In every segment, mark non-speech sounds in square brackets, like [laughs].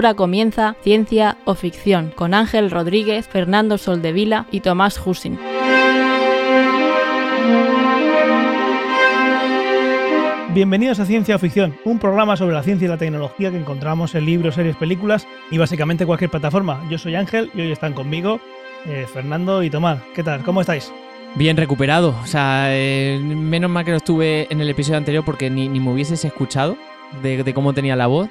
Ahora comienza Ciencia o Ficción con Ángel Rodríguez, Fernando Soldevila y Tomás Husin. Bienvenidos a Ciencia o Ficción, un programa sobre la ciencia y la tecnología que encontramos en libros, series, películas y básicamente cualquier plataforma. Yo soy Ángel y hoy están conmigo eh, Fernando y Tomás. ¿Qué tal? ¿Cómo estáis? Bien recuperado. O sea, eh, menos mal que no estuve en el episodio anterior porque ni, me hubieses escuchado de, cómo tenía la voz.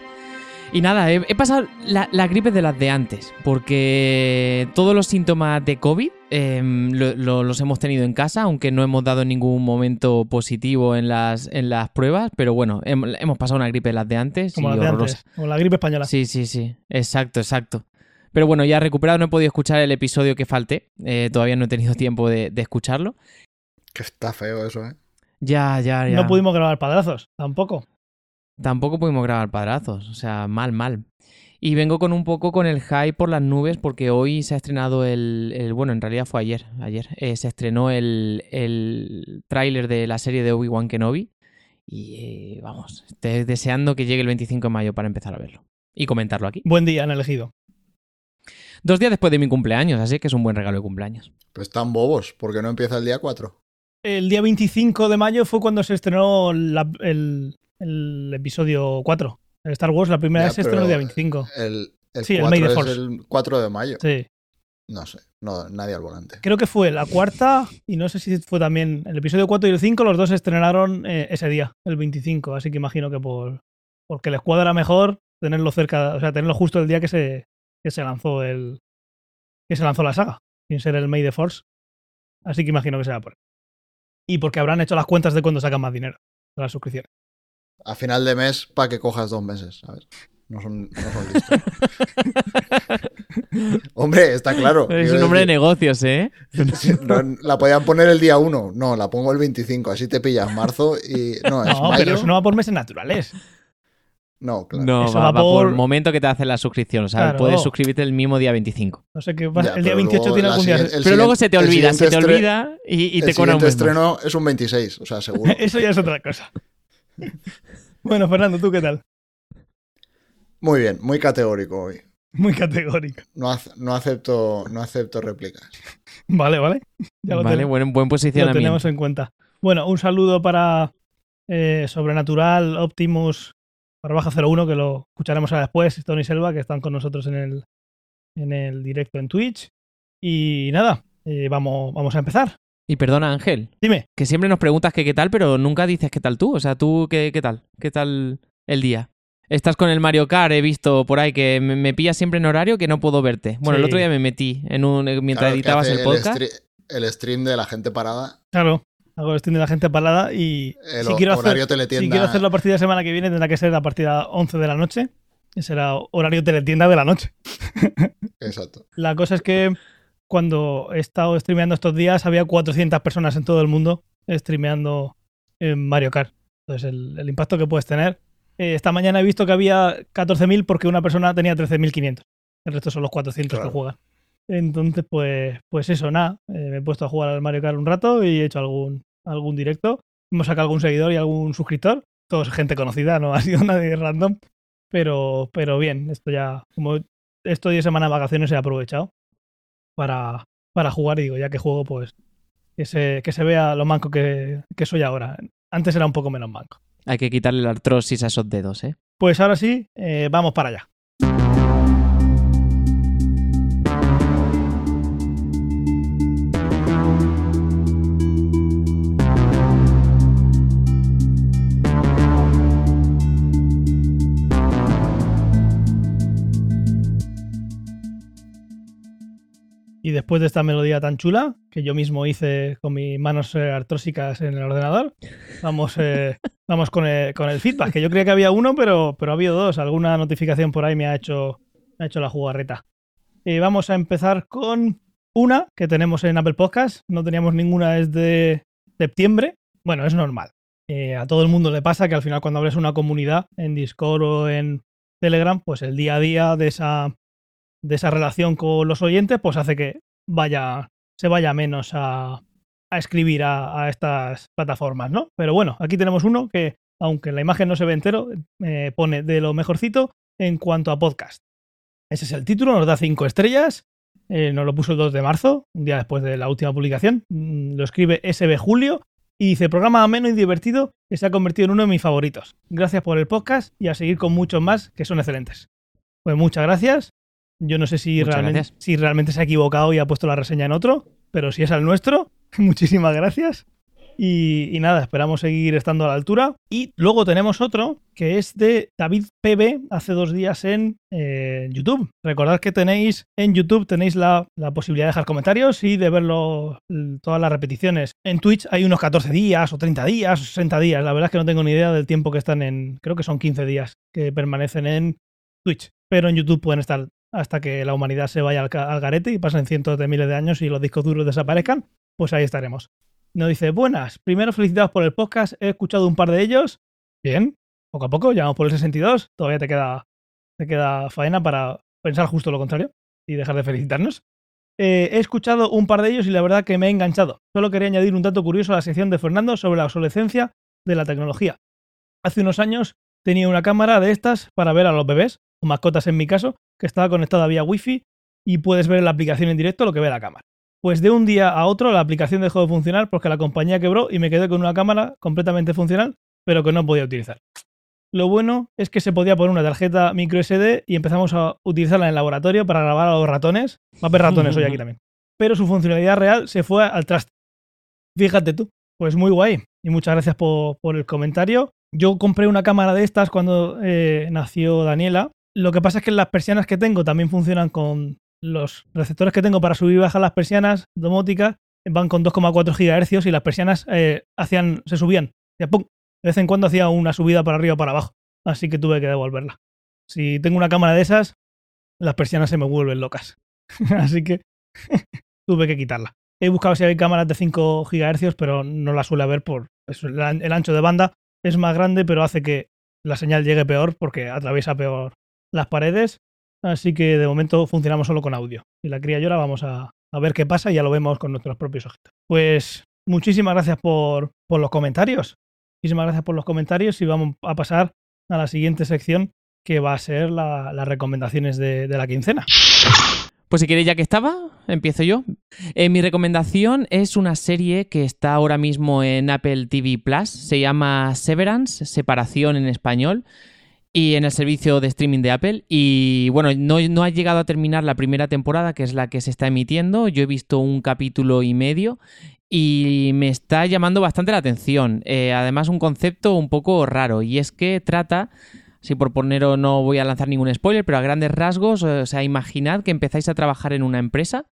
Y nada, he, pasado la, gripe de las de antes, porque todos los síntomas de COVID em, los hemos tenido en casa, aunque no hemos dado ningún momento positivo en las, en las pruebas, pero bueno, hemos pasado una gripe de las de antes. Como y de antes, o la gripe española. Sí, sí, sí, exacto, exacto. Pero bueno, ya recuperado, no he podido escuchar el episodio que falté, eh, todavía no he tenido tiempo de, de escucharlo. Que está feo eso, ¿eh? Ya, ya, ya. No pudimos grabar padrazos, tampoco. Tampoco pudimos grabar padrazos, o sea, mal, mal. Y vengo con un poco con el hype por las nubes porque hoy se ha estrenado el, bueno, en realidad fue ayer, ayer, eh, se estrenó el, el tráiler de la serie de Obi-Wan Kenobi y eh, vamos, estoy deseando que llegue el 25 de mayo para empezar a verlo y comentarlo aquí. Buen día han elegido. Dos días después de mi cumpleaños, así que es un buen regalo de cumpleaños. Pues están bobos, porque no empieza el día 4. El día 25 de mayo fue cuando se estrenó el, el episodio 4. El Star Wars, la primera vez se estrenó el día 25. El, el sí, 4 el es el 4 de mayo. Sí. No sé, no, nadie al volante. Creo que fue la cuarta y no sé si fue también el episodio 4 y el 5, los dos se estrenaron eh, ese día, el 25. Así que imagino que por porque les cuadra mejor tenerlo cerca, o sea, tenerlo justo el día que se, que se lanzó el que se lanzó la saga, sin ser el May the Force. Así que imagino que será por Y porque habrán hecho las cuentas de cuándo sacan más dinero de las suscripciones a final de mes para que cojas dos meses, ¿sabes? No son, no son listos. [laughs] hombre, está claro. Es un hombre de negocios, ¿eh? la podían poner el día 1. No, la pongo el 25. Así te pillas marzo y. No, es no pero eso no va por meses naturales. No, claro. No, eso va, por... momento que te hace la suscripción. O sea, puedes suscribirte el mismo día 25. No sé qué pasa. el día 28 tiene algún día. Pero luego se te olvida, se te olvida y, te cobra un El estreno es un 26, o sea, seguro. [laughs] eso ya es otra cosa. [laughs] bueno, Fernando, ¿tú qué tal? Muy bien, muy categórico hoy. Muy categórico. No, no, acepto, no acepto réplicas. Vale, vale. vale, buen, buen posicionamiento. Lo tenemos en cuenta. Bueno, un saludo para eh, Sobrenatural, Optimus, para baja 01, que lo escucharemos ahora después, Tony Selva, que están con nosotros en el, en el directo en Twitch. Y nada, eh, vamos, vamos a empezar. Y perdona, Ángel. Dime. Que siempre nos preguntas que qué tal, pero nunca dices qué tal tú. O sea, tú, ¿qué, qué tal? ¿Qué tal el día? Estás con el Mario Kart, he visto por ahí que me, me pillas siempre en horario que no puedo verte. Bueno, el otro día me metí en un mientras editabas el podcast. El, stream de la gente parada. Claro, hago el stream de la gente parada y si, quiero hacer, si quiero hacer la partida de semana que viene tendrá que ser la partida 11 de la noche. Y será horario teletienda de la noche. [laughs] Exacto. la cosa es que cuando he estado streameando estos días, había 400 personas en todo el mundo streameando en Mario Kart. Entonces, el, impacto que puedes tener. Eh, esta mañana he visto que había 14.000 porque una persona tenía 13.500. El resto son los 400 que juegan. Entonces, pues, pues eso, nada. Eh, me he puesto a jugar al Mario Kart un rato y he hecho algún, algún directo. Hemos sacado algún seguidor y algún suscriptor. Todos gente conocida, no [laughs] ha sido nadie random. Pero, pero bien, esto ya, como estos 10 semanas de vacaciones he aprovechado para, para jugar y digo, ya que juego, pues que se, que se vea lo manco que, que soy ahora. Antes era un poco menos manco. Hay que quitarle la artrosis a esos dedos, ¿eh? Pues ahora sí, eh, vamos para allá. Y después de esta melodía tan chula, que yo mismo hice con mis manos eh, artrósicas en el ordenador, vamos, eh, [laughs] vamos con, el, feedback, que yo creía que había uno, pero, pero ha habido dos. Alguna notificación por ahí me ha hecho, ha hecho la jugarreta. Y vamos a empezar con una que tenemos en Apple Podcast. No teníamos ninguna desde septiembre. Bueno, es normal. Eh, a todo el mundo le pasa que al final cuando abres una comunidad en Discord o en Telegram, pues el día a día de esa de esa relación con los oyentes, pues hace que vaya, se vaya menos a, a escribir a, estas plataformas, ¿no? Pero bueno, aquí tenemos uno que, aunque la imagen no se ve entero, eh, pone de lo mejorcito en cuanto a podcast. Ese es el título, nos da cinco estrellas. Eh, nos lo puso el 2 de marzo, un día después de la última publicación. Mm, Lo escribe SB Julio y dice: Programa ameno y divertido que se ha convertido en uno de mis favoritos. Gracias por el podcast y a seguir con muchos más que son excelentes. Pues muchas gracias. Yo no sé si, Muchas realmente, gracias. si realmente se ha equivocado y ha puesto la reseña en otro, pero si es al nuestro, [laughs] muchísimas gracias. Y, y nada, esperamos seguir estando a la altura. Y luego tenemos otro que es de David PB hace dos días en eh, YouTube. Recordad que tenéis en YouTube tenéis la, la posibilidad de dejar comentarios y de verlo l- todas las repeticiones. En Twitch hay unos 14 días o 30 días o 60 días. La verdad es que no tengo ni idea del tiempo que están en... Creo que son 15 días que permanecen en Twitch. Pero en YouTube pueden estar hasta que la humanidad se vaya al, garete y pasen cientos de miles de años y los discos duros desaparezcan. Pues ahí estaremos. Nos dice, buenas, primero felicitados por el podcast, he escuchado un par de ellos. Bien, poco a poco, llegamos por el 62, todavía te queda, te queda faena para pensar justo lo contrario y dejar de felicitarnos. Eh, he escuchado un par de ellos y la verdad que me he enganchado. Solo quería añadir un dato curioso a la sección de Fernando sobre la obsolescencia de la tecnología. Hace unos años tenía una cámara de estas para ver a los bebés, o mascotas en mi caso, que estaba conectada vía wifi y puedes ver en la aplicación en directo lo que ve la cámara. Pues de un día a otro la aplicación dejó de funcionar porque la compañía quebró y me quedé con una cámara completamente funcional, pero que no podía utilizar. Lo bueno es que se podía poner una tarjeta micro SD y empezamos a utilizarla en el laboratorio para grabar a los ratones. Va a haber ratones hoy aquí [laughs] también. Pero su funcionalidad real se fue al traste. Fíjate tú. Pues muy guay. Y muchas gracias por, por el comentario. Yo compré una cámara de estas cuando eh, nació Daniela. Lo que pasa es que las persianas que tengo también funcionan con los receptores que tengo para subir y bajar las persianas domóticas. Van con 2,4 GHz y las persianas eh, hacían, se subían. De vez en cuando hacía una subida para arriba o para abajo. Así que tuve que devolverla. Si tengo una cámara de esas, las persianas se me vuelven locas. [laughs] Así que [laughs] tuve que quitarla. He buscado si hay cámaras de 5 GHz, pero no las suele haber por el ancho de banda es más grande, pero hace que la señal llegue peor porque atraviesa peor las paredes. Así que de momento funcionamos solo con audio. Si la cría llora, vamos a, a ver qué pasa y ya lo vemos con nuestros propios ojitos. Pues muchísimas gracias por, por los comentarios. Muchísimas gracias por los comentarios y vamos a pasar a la siguiente sección que va a ser la- las recomendaciones de, de la quincena. Pues si queréis, ya que estaba, empiezo yo. Eh, mi recomendación es una serie que está ahora mismo en Apple TV Plus. Se llama Severance, Separación en español, y en el servicio de streaming de Apple. Y bueno, no, no ha llegado a terminar la primera temporada, que es la que se está emitiendo. Yo he visto un capítulo y medio y me está llamando bastante la atención. Eh, además, un concepto un poco raro, y es que trata si por poneros no voy a lanzar ningún spoiler, pero a grandes rasgos, o sea, imaginad que empezáis a trabajar en una empresa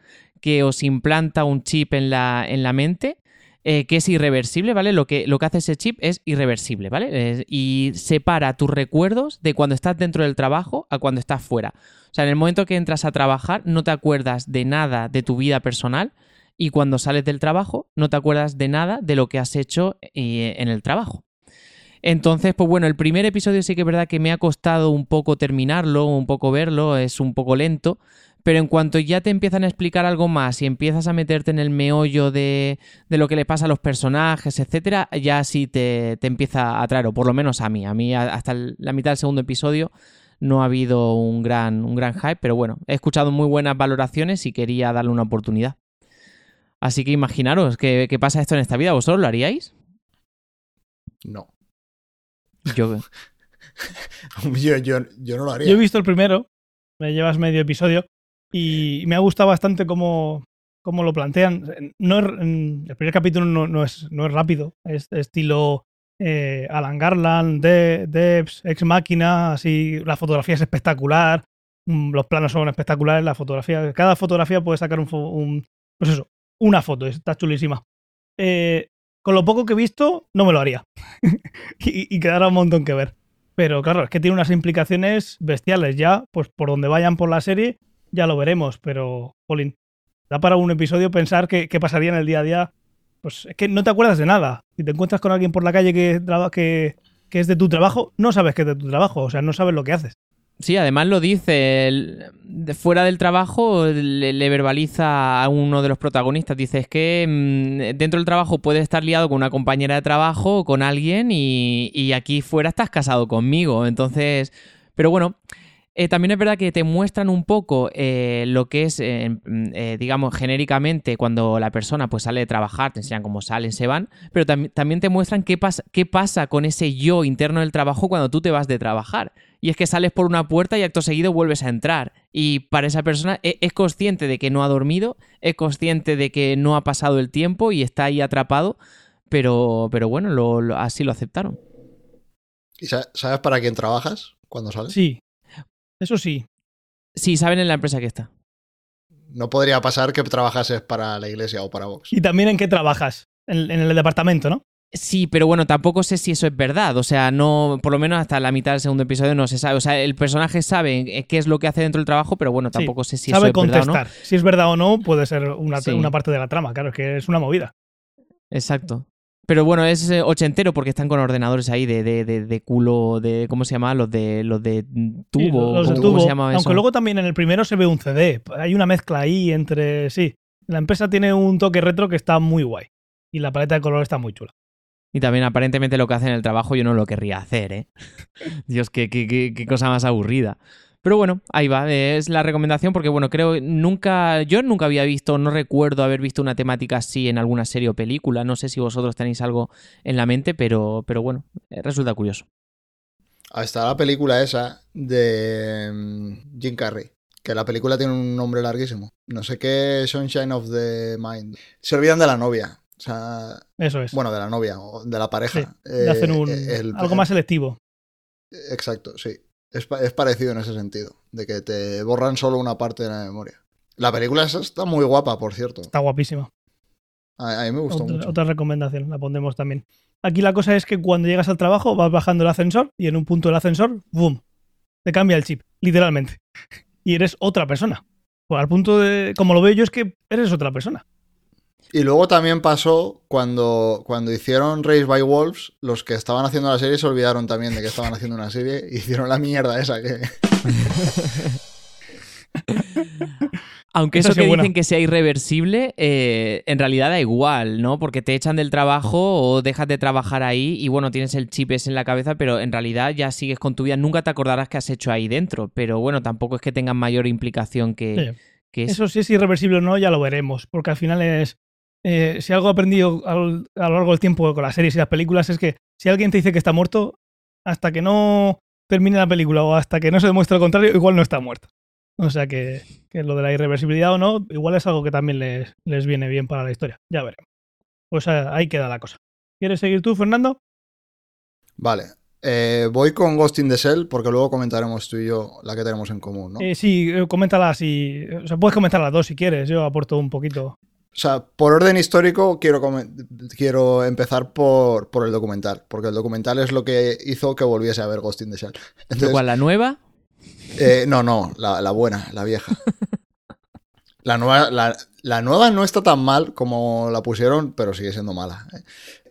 que os implanta un chip en la, en la mente eh, que es irreversible, ¿vale? Lo que, lo que hace ese chip es irreversible, ¿vale? Y separa tus recuerdos de cuando estás dentro del trabajo a cuando estás fuera. O sea, en el momento que entras a trabajar no te acuerdas de nada de tu vida personal y cuando sales del trabajo no te acuerdas de nada de lo que has hecho eh, en el trabajo. Entonces, pues bueno, el primer episodio sí que es verdad que me ha costado un poco terminarlo, un poco verlo, es un poco lento, pero en cuanto ya te empiezan a explicar algo más y empiezas a meterte en el meollo de, de lo que le pasa a los personajes, etcétera, ya sí te, te empieza a atraer, o por lo menos a mí. A mí hasta la mitad del segundo episodio no ha habido un gran, un gran hype, pero bueno, he escuchado muy buenas valoraciones y quería darle una oportunidad. Así que imaginaros que, que pasa esto en esta vida, ¿vosotros lo haríais? No. Yo, [laughs] Yo, yo, yo no lo haría. Yo he visto el primero, me llevas medio episodio, y me ha gustado bastante cómo, cómo lo plantean. No el primer capítulo no, no es, no es rápido, es estilo eh, Alan Garland, de, Debs, Ex Máquina, así, la fotografía es espectacular, mm, los planos son espectaculares, la fotografía, cada fotografía puede sacar un, un- pues eso, una foto, está chulísima. Eh, con lo poco que he visto, no me lo haría. [laughs] y, y quedará un montón que ver. Pero claro, es que tiene unas implicaciones bestiales ya, pues por donde vayan por la serie, ya lo veremos, pero, Jolín, da para un episodio pensar qué, qué pasaría en el día a día. Pues es que no te acuerdas de nada. Si te encuentras con alguien por la calle que, que, que es de tu trabajo, no sabes que es de tu trabajo, o sea, no sabes lo que haces. Sí, además lo dice, fuera del trabajo le, verbaliza a uno de los protagonistas, dice, es que mm, dentro del trabajo puedes estar liado con una compañera de trabajo con alguien y, y aquí fuera estás casado conmigo, entonces, pero bueno, eh, también es verdad que te muestran un poco eh, lo que es, eh, mm, eh, digamos, genéricamente cuando la persona pues sale de trabajar, te enseñan cómo salen, se van, pero tam- también te muestran qué pasa, qué pasa con ese yo interno del trabajo cuando tú te vas de trabajar. Y es que sales por una puerta y acto seguido vuelves a entrar. Y para esa persona e- es consciente de que no ha dormido, es consciente de que no ha pasado el tiempo y está ahí atrapado, pero, pero bueno, lo- lo- así lo aceptaron. ¿Y sa- sabes para quién trabajas cuando sales? Sí. Eso sí. Sí, saben en la empresa que está. No podría pasar que trabajases para la iglesia o para Vox. Y también en qué trabajas. En, en el departamento, ¿no? Sí, pero bueno, tampoco sé si eso es verdad. O sea, no, por lo menos hasta la mitad del segundo episodio no se sabe. O sea, el personaje sabe eh, qué es lo que hace dentro del trabajo, pero bueno, Sí, tampoco sé si Sabe eso es verdad o no. contestar. Si es verdad o no, puede ser una, Sí. una parte de la trama. Claro, es que es una movida. Exacto. Pero bueno, es eh, ochentero porque están con ordenadores ahí de, de, de, de culo, de ¿cómo se llama? Los de los de Sí, tubo. los de ¿cómo, tubo. cómo se llama eso? Aunque luego también en el primero se ve un CD. Hay una mezcla ahí entre. Sí. La empresa tiene un toque retro que está muy guay. Y la paleta de color está muy chula. Y también aparentemente lo que hacen en el trabajo yo no lo querría hacer, ¿eh? [laughs] Dios, qué, qué, qué, qué cosa más aburrida. Pero bueno, ahí va, eh, es la recomendación porque bueno, creo nunca, yo nunca había visto, no recuerdo haber visto una temática así en alguna serie o película, no sé si vosotros tenéis algo en la mente, pero, pero bueno, eh, resulta curioso. Está la película esa de mm, Jim Carrey. Que la película tiene un nombre larguísimo. No sé qué, Sunshine of the Mind. Se olvidan de la novia. O sea, Eso es. bueno, de la novia o de la pareja. Hacen Eh, un, el- algo más selectivo. Exacto, sí. Es, es parecido en ese sentido. De que te borran solo una parte de la memoria. La película está muy guapa, por cierto. Está guapísima. A, a mí me gustó Otra, mucho. otra recomendación, la pondremos también. Aquí la cosa es que cuando llegas al trabajo vas bajando el ascensor y en un punto del ascensor, ¡boom! Te cambia el chip, literalmente. [laughs] Y eres otra persona. Pues al punto de, como lo veo yo, es que eres otra persona. Y luego también pasó cuando, cuando hicieron Race by Wolves, los que estaban haciendo la serie se olvidaron también de que estaban haciendo una serie y hicieron la mierda esa que... [laughs] Aunque eso que buena. dicen que sea irreversible, eh, en realidad da igual, ¿no? Porque te echan del trabajo o dejas de trabajar ahí y bueno, tienes el chip ese en la cabeza, pero en realidad ya sigues con tu vida. Nunca te acordarás que has hecho ahí dentro, pero bueno, tampoco es que tengan mayor implicación que, Sí. que eso. Eso si es irreversible o no, ya lo veremos. Porque al final es. Eh, si algo he aprendido al- a lo largo del tiempo con las series y las películas es que si alguien te dice que está muerto, hasta que no termine la película o hasta que no se demuestre lo contrario, igual no está muerto. O sea que, que lo de la irreversibilidad o no, igual es algo que también les, les viene bien para la historia. Ya veremos. Pues eh, ahí queda la cosa. ¿Quieres seguir tú, Fernando? Vale. Eh, voy con Ghost in the Shell porque luego comentaremos tú y yo la que tenemos en común, ¿no? Eh, sí, coméntala si. O sea, puedes comentar las dos si quieres. Yo aporto un poquito. O sea, por orden histórico quiero, quiero empezar por, por el documental, porque el documental es lo que hizo que volviese a ver Ghost in the Shell. [laughs] Entonces, ¿Cuál, la nueva? eh, no, no, la, la buena, la vieja. [laughs] La nueva, la, la nueva no está tan mal como la pusieron, pero sigue siendo mala. ¿eh?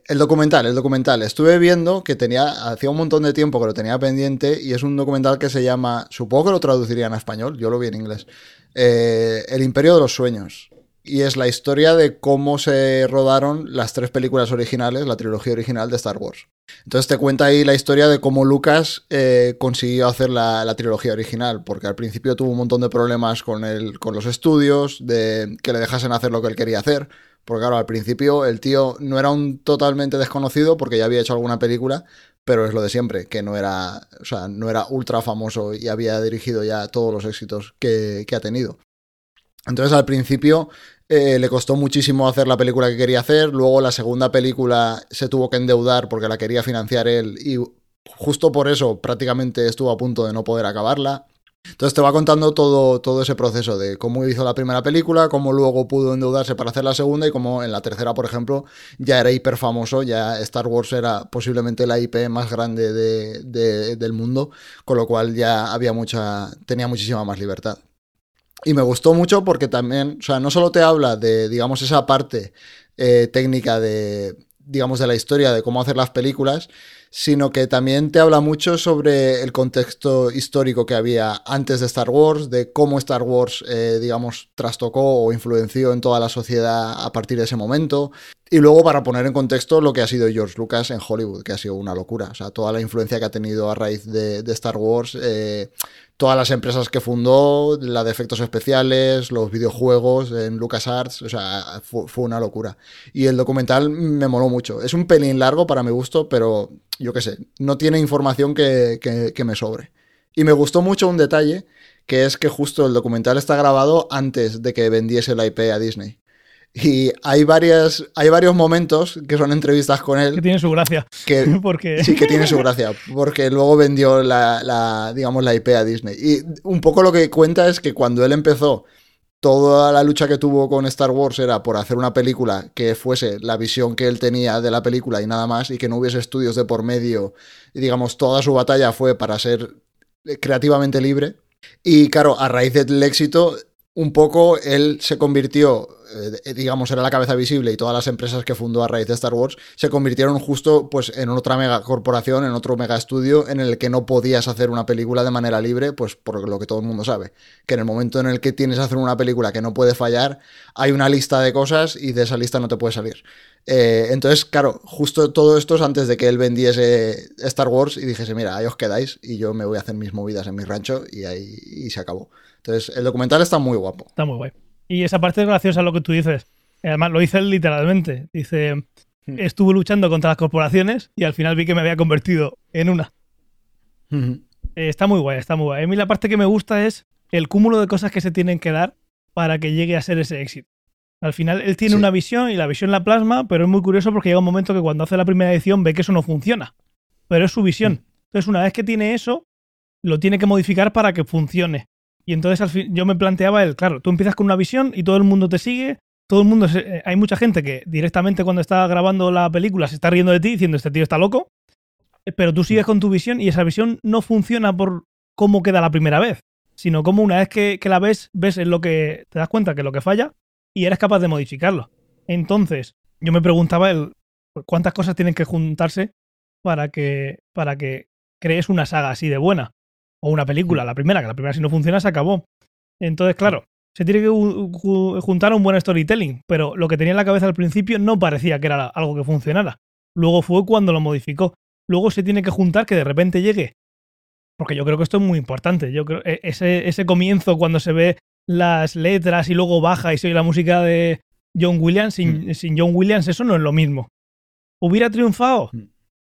El documental, el documental. Estuve viendo que tenía, hacía un montón de tiempo que lo tenía pendiente y es un documental que se llama, supongo que lo traducirían a español, yo lo vi en inglés, eh, El Imperio de los Sueños. Y es la historia de cómo se rodaron las tres películas originales, la trilogía original de Star Wars. Entonces te cuenta ahí la historia de cómo Lucas eh, consiguió hacer la, la trilogía original, porque al principio tuvo un montón de problemas con, el, con los estudios, de que le dejasen hacer lo que él quería hacer, porque claro, al principio el tío no era un totalmente desconocido porque ya había hecho alguna película, pero es lo de siempre, que no era, o sea, no era ultra famoso y había dirigido ya todos los éxitos que, que ha tenido. Entonces al principio eh, le costó muchísimo hacer la película que quería hacer, luego la segunda película se tuvo que endeudar porque la quería financiar él y justo por eso prácticamente estuvo a punto de no poder acabarla. Entonces te va contando todo, todo ese proceso de cómo hizo la primera película, cómo luego pudo endeudarse para hacer la segunda y cómo en la tercera, por ejemplo, ya era hiper famoso, ya Star Wars era posiblemente la IP más grande de, de, del mundo, con lo cual ya había mucha, tenía muchísima más libertad. Y me gustó mucho porque también, o sea, no solo te habla de, digamos, esa parte eh, técnica de, digamos, de la historia, de cómo hacer las películas, sino que también te habla mucho sobre el contexto histórico que había antes de Star Wars, de cómo Star Wars, eh, digamos, trastocó o influenció en toda la sociedad a partir de ese momento. Y luego para poner en contexto lo que ha sido George Lucas en Hollywood, que ha sido una locura. O sea, toda la influencia que ha tenido a raíz de, Star Wars, eh, todas las empresas que fundó, la de efectos especiales, los videojuegos en LucasArts, o sea, fue, fue, una locura. Y el documental me moló mucho. Es un pelín largo para mi gusto, pero yo qué sé, no tiene información que, que, que me sobre. Y me gustó mucho un detalle, que es que justo el documental está grabado antes de que vendiese la IP a Disney. Y hay, varias, hay varios momentos que son entrevistas con él. Que tiene su gracia. Que, [laughs] porque... Sí, que tiene su gracia. Porque luego vendió la, la, digamos, la IP a Disney. Y un poco lo que cuenta es que cuando él empezó, toda la lucha que tuvo con Star Wars era por hacer una película que fuese la visión que él tenía de la película y nada más, y que no hubiese estudios de por medio. Y digamos, toda su batalla fue para ser creativamente libre. Y claro, a raíz del éxito, un poco él se convirtió, eh, digamos, era la cabeza visible y todas las empresas que fundó a raíz de Star Wars se convirtieron justo pues en otra mega corporación, en otro mega estudio en el que no podías hacer una película de manera libre, pues por lo que todo el mundo sabe, que en el momento en el que tienes que hacer una película que no puede fallar, hay una lista de cosas y de esa lista no te puede salir. Eh, entonces, claro, justo todo esto es antes de que él vendiese Star Wars y dijese, mira, ahí os quedáis y yo me voy a hacer mis movidas en mi rancho y ahí y se acabó. Entonces, el documental está muy guapo. Está muy guay. Y esa parte es graciosa lo que tú dices. Además, lo dice él literalmente. Dice, Hmm. estuve luchando contra las corporaciones y al final vi que me había convertido en una. Ujú. Eh, está muy guay, está muy guay. A mí la parte que me gusta es el cúmulo de cosas que se tienen que dar para que llegue a ser ese éxito. Al final, él tiene Sí. una visión y la visión la plasma, pero es muy curioso porque llega un momento que cuando hace la primera edición ve que eso no funciona. Pero es su visión. Entonces, una vez que tiene eso, lo tiene que modificar para que funcione. Y entonces al fin, yo me planteaba el, claro, tú empiezas con una visión y todo el mundo te sigue, todo el mundo, se- eh, hay mucha gente que directamente cuando está grabando la película se está riendo de ti diciendo, este tío está loco, eh, pero tú sigues con tu visión y esa visión no funciona por cómo queda la primera vez, sino como una vez que, que la ves, ves en lo que te das cuenta que es lo que falla y eres capaz de modificarlo. Entonces, yo me preguntaba el, cuántas cosas tienen que juntarse para que, para que crees una saga así de buena. O una película, la primera, que la primera si no funciona se acabó. Entonces, claro, se tiene que ju- ju- juntar un buen storytelling, pero lo que tenía en la cabeza al principio no parecía que era algo que funcionara. Luego fue cuando lo modificó. Luego se tiene que juntar que de repente llegue. Porque yo creo que esto es muy importante. Yo creo e- ese, ese comienzo cuando se ve las letras y luego baja y se oye la música de John Williams, sin, sin John Williams eso no es lo mismo. ¿Hubiera triunfado? Mm.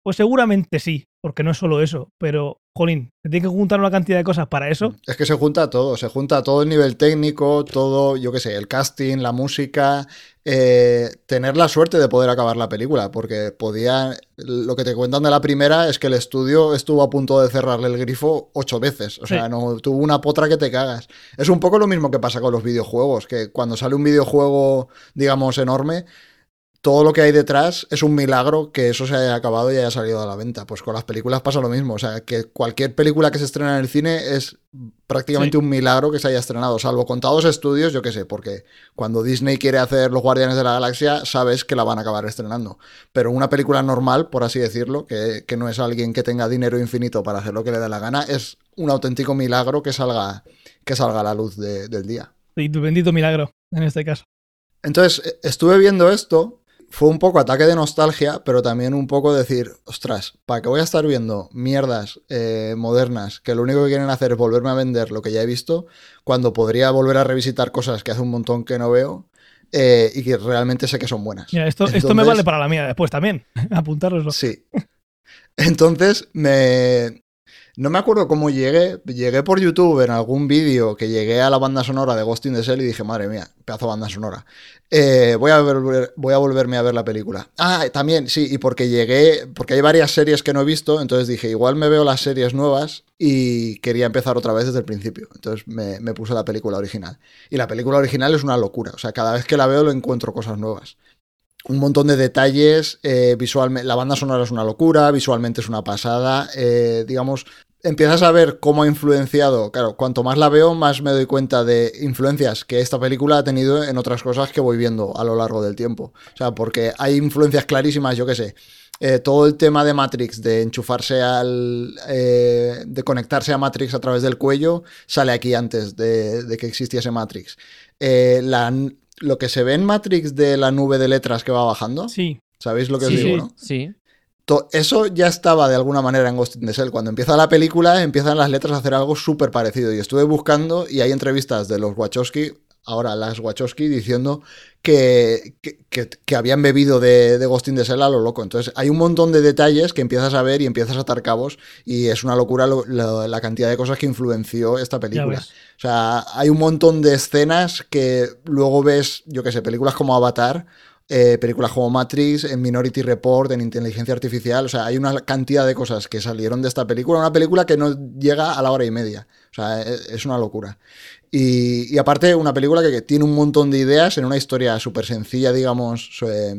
Pues seguramente sí, porque no es solo eso, pero, jolín, se tiene que juntar una cantidad de cosas para eso. Es que se junta todo, se junta todo el nivel técnico, todo, yo qué sé, el casting, la música, eh, tener la suerte de poder acabar la película, porque podía, lo que te cuentan de la primera es que el estudio estuvo a punto de cerrarle el grifo ocho veces, o sea, Sí. no tuvo una potra que te cagas. Es un poco lo mismo que pasa con los videojuegos, que cuando sale un videojuego, digamos, enorme, todo lo que hay detrás es un milagro que eso se haya acabado y haya salido a la venta. Pues con las películas pasa lo mismo. O sea, que cualquier película que se estrena en el cine es prácticamente Sí. un milagro que se haya estrenado, salvo contados estudios, yo qué sé, porque cuando Disney quiere hacer Los Guardianes de la Galaxia, sabes que la van a acabar estrenando. Pero una película normal, por así decirlo, que, que no es alguien que tenga dinero infinito para hacer lo que le dé la gana, es un auténtico milagro que salga, que salga a la luz de- del día. Y tu bendito milagro, en este caso. Entonces, eh, estuve viendo esto, fue un poco ataque de nostalgia, pero también un poco decir, ostras, ¿para qué voy a estar viendo mierdas eh, modernas que lo único que quieren hacer es volverme a vender lo que ya he visto, cuando podría volver a revisitar cosas que hace un montón que no veo eh, y que realmente sé que son buenas? Mira, esto, esto me vale para la mía después también. [laughs] Apuntároslo. Sí. Entonces, me... No me acuerdo cómo llegué. Llegué por YouTube en algún vídeo que llegué a la banda sonora de Ghost in the Shell y dije, madre mía, pedazo banda sonora. Eh, voy, a ver- voy a volverme a ver la película. Ah, también, sí, y porque llegué, porque hay varias series que no he visto, entonces dije, igual me veo las series nuevas y quería empezar otra vez desde el principio. Entonces me, me puse la película original. Y la película original es una locura. O sea, cada vez que la veo lo encuentro cosas nuevas un montón de detalles, eh, visualmente, la banda sonora es una locura, visualmente es una pasada, eh, digamos, empiezas a ver cómo ha influenciado, claro, cuanto más la veo, más me doy cuenta de influencias que esta película ha tenido en otras cosas que voy viendo a lo largo del tiempo. O sea, porque hay influencias clarísimas, yo qué sé. eh, todo el tema de Matrix, de enchufarse al. eh, de conectarse a Matrix a través del cuello, sale aquí antes de, de que existiese Matrix. Eh, la, lo que se ve en Matrix de la nube de letras que va bajando, Sí, ¿sabéis lo que sí, os digo, sí. no? sí. Eso ya estaba de alguna manera en Ghost in the Shell. Cuando empieza la película, empiezan las letras a hacer algo súper parecido. Y estuve buscando y hay entrevistas de los Wachowski, ahora las Wachowski, diciendo que, que, que- que habían bebido de, de Ghost in the Shell a lo loco. Entonces hay un montón de detalles que empiezas a ver y empiezas a atar cabos. Y es una locura lo- lo- la cantidad de cosas que influenció esta película. O sea, hay un montón de escenas que luego ves, yo qué sé, películas como Avatar, eh, películas como Matrix, en Minority Report, en Inteligencia Artificial. O sea, hay una cantidad de cosas que salieron de esta película. Una película que no llega a la hora y media. O sea, e- es una locura. Y, aparte, una película que, tiene un montón de ideas en una historia súper sencilla, digamos. eh,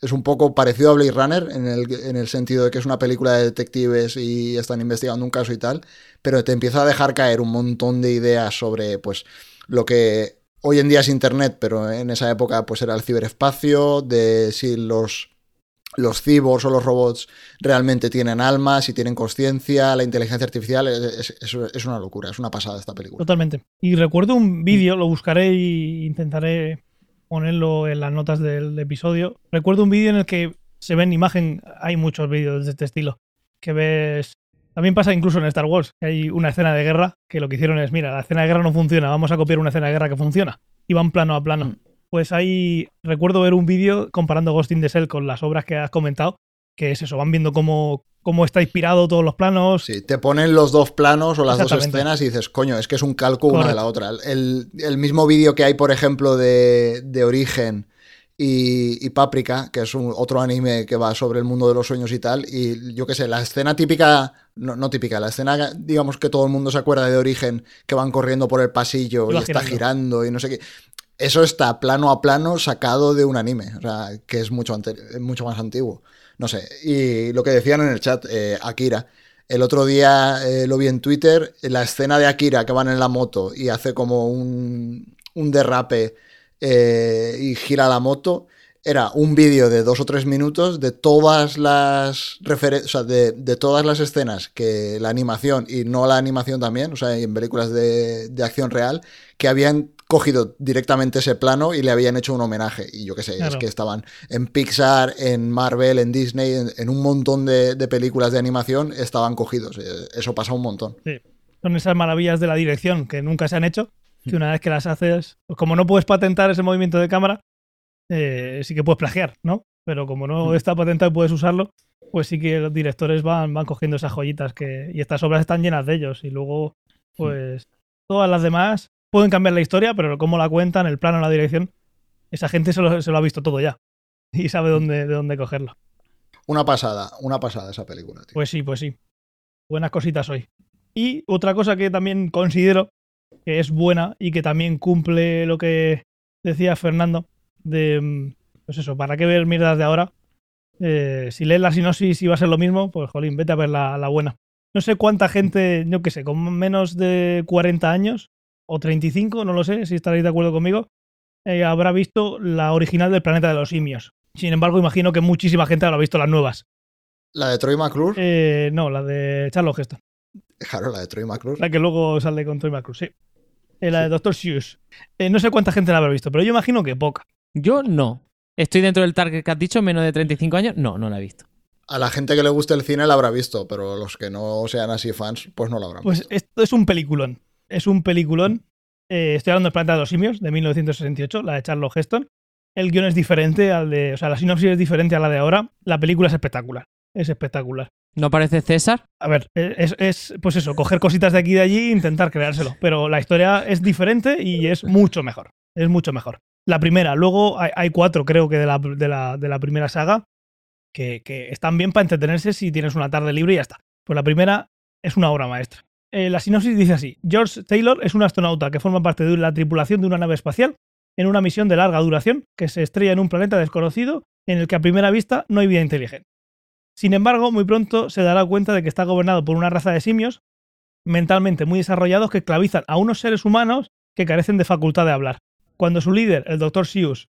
es un poco parecido a Blade Runner en el, en el sentido de que es una película de detectives y están investigando un caso y tal, pero te empieza a dejar caer un montón de ideas sobre pues lo que hoy en día es Internet, pero en esa época pues era el ciberespacio, de si los, los cyborgs o los robots realmente tienen alma, si tienen conciencia, la inteligencia artificial, es, es- una locura, es una pasada esta película. Totalmente. Y recuerdo un vídeo, lo buscaré e intentaré ponerlo en las notas del episodio. Recuerdo un vídeo en el que se ve en imagen, hay muchos vídeos de este estilo, que ves... También pasa incluso en Star Wars, que hay una escena de guerra que lo que hicieron es, mira, la escena de guerra no funciona, vamos a copiar una escena de guerra que funciona. Y van plano a plano. Mm. Pues ahí recuerdo ver un vídeo comparando Ghost in the Shell con las obras que has comentado, que es eso, van viendo cómo, cómo está inspirado todos los planos. Sí, te ponen los dos planos o las dos escenas y dices, coño, es que es un calco una de la otra. El, el mismo vídeo que hay, por ejemplo, de, de Origen y, y Páprica, que es un, otro anime que va sobre el mundo de los sueños y tal, y yo qué sé, la escena típica, no, no típica, la escena, digamos que todo el mundo se acuerda de Origen, que van corriendo por el pasillo Y está girando. girando y no sé qué. Eso está plano a plano sacado de un anime, o sea, que es mucho, mucho más antiguo. No sé, y lo que decían en el chat, eh, Akira, el otro día eh, lo vi en Twitter, la escena de Akira que van en la moto y hace como un, un derrape eh, y gira la moto, era un vídeo de dos o tres minutos de todas las referen- o sea, de, de todas las escenas que la animación y no la animación también, o sea, en películas de, de acción real, que habían cogido directamente ese plano y le habían hecho un homenaje. Y yo qué sé, es que estaban en Pixar, en Marvel, en Disney, en, en un montón de, de películas de animación estaban cogidos. Eh, Eso pasa un montón. Son esas maravillas de la dirección que nunca se han hecho, que una vez que las haces, pues como no puedes patentar ese movimiento de cámara, eh, sí que puedes plagiar, ¿no? Pero como no Mm. está patentado y puedes usarlo, pues sí que los directores van, van cogiendo esas joyitas que y estas obras están llenas de ellos y luego pues todas las demás pueden cambiar la historia, pero cómo la cuentan, el plano, la dirección, esa gente se lo, se lo ha visto todo ya [laughs] y sabe dónde, de dónde cogerlo. Una pasada, una pasada esa película. tío. Pues sí, pues sí. Buenas cositas hoy. Y otra cosa que también considero que es buena y que también cumple lo que decía Fernando, de, mm, pues eso, ¿para qué ver mierdas de ahora? Eh, si lees la sinopsis y va a ser lo mismo, pues jolín, vete a ver la, la buena. No sé cuánta gente, yo qué sé, con menos de 40 años o 35, no lo sé, si estaréis de acuerdo conmigo, eh, habrá visto la original del Planeta de los Simios. Sin embargo, imagino que muchísima gente habrá visto las nuevas. La de Troy McClure, Eh, no, la de Charles Heston. claro, la de Troy McClure. La que luego sale con Troy McClure, sí. Eh, la de Dr. Seuss. No sé cuánta gente la habrá visto, pero yo imagino que poca. Yo no. Estoy dentro del target que has dicho, menos de 35 años. No, no la he visto. A la gente que le guste el cine la habrá visto, pero los que no sean así fans, pues no la habrán Pues visto. esto es un peliculón. Es un peliculón. Eh, estoy hablando del Planeta de los Simios, de 1968, la de Charles Heston. El guion es diferente al de. O sea, la sinopsis es diferente a la de ahora. La película es espectacular. Es espectacular. ¿No aparece César? A ver, eh, es, es, pues eso, coger cositas de aquí y de allí e intentar creárselo. Pero la historia es diferente y es mucho mejor. Es mucho mejor. La primera, luego hay, cuatro, creo que de la, de la, de la primera saga, que, que están bien para entretenerse si tienes una tarde libre y ya está. Pues la primera es una obra maestra. Eh, la sinopsis dice así: George Taylor es un astronauta que forma parte de la tripulación de una nave espacial en una misión de larga duración que se estrella en un planeta desconocido en el que a primera vista no hay vida inteligente. Sin embargo, muy pronto se dará cuenta de que está gobernado por una raza de simios mentalmente muy desarrollados que esclavizan a unos seres humanos que carecen de facultad de hablar. Cuando su líder, el Dr. Seuss,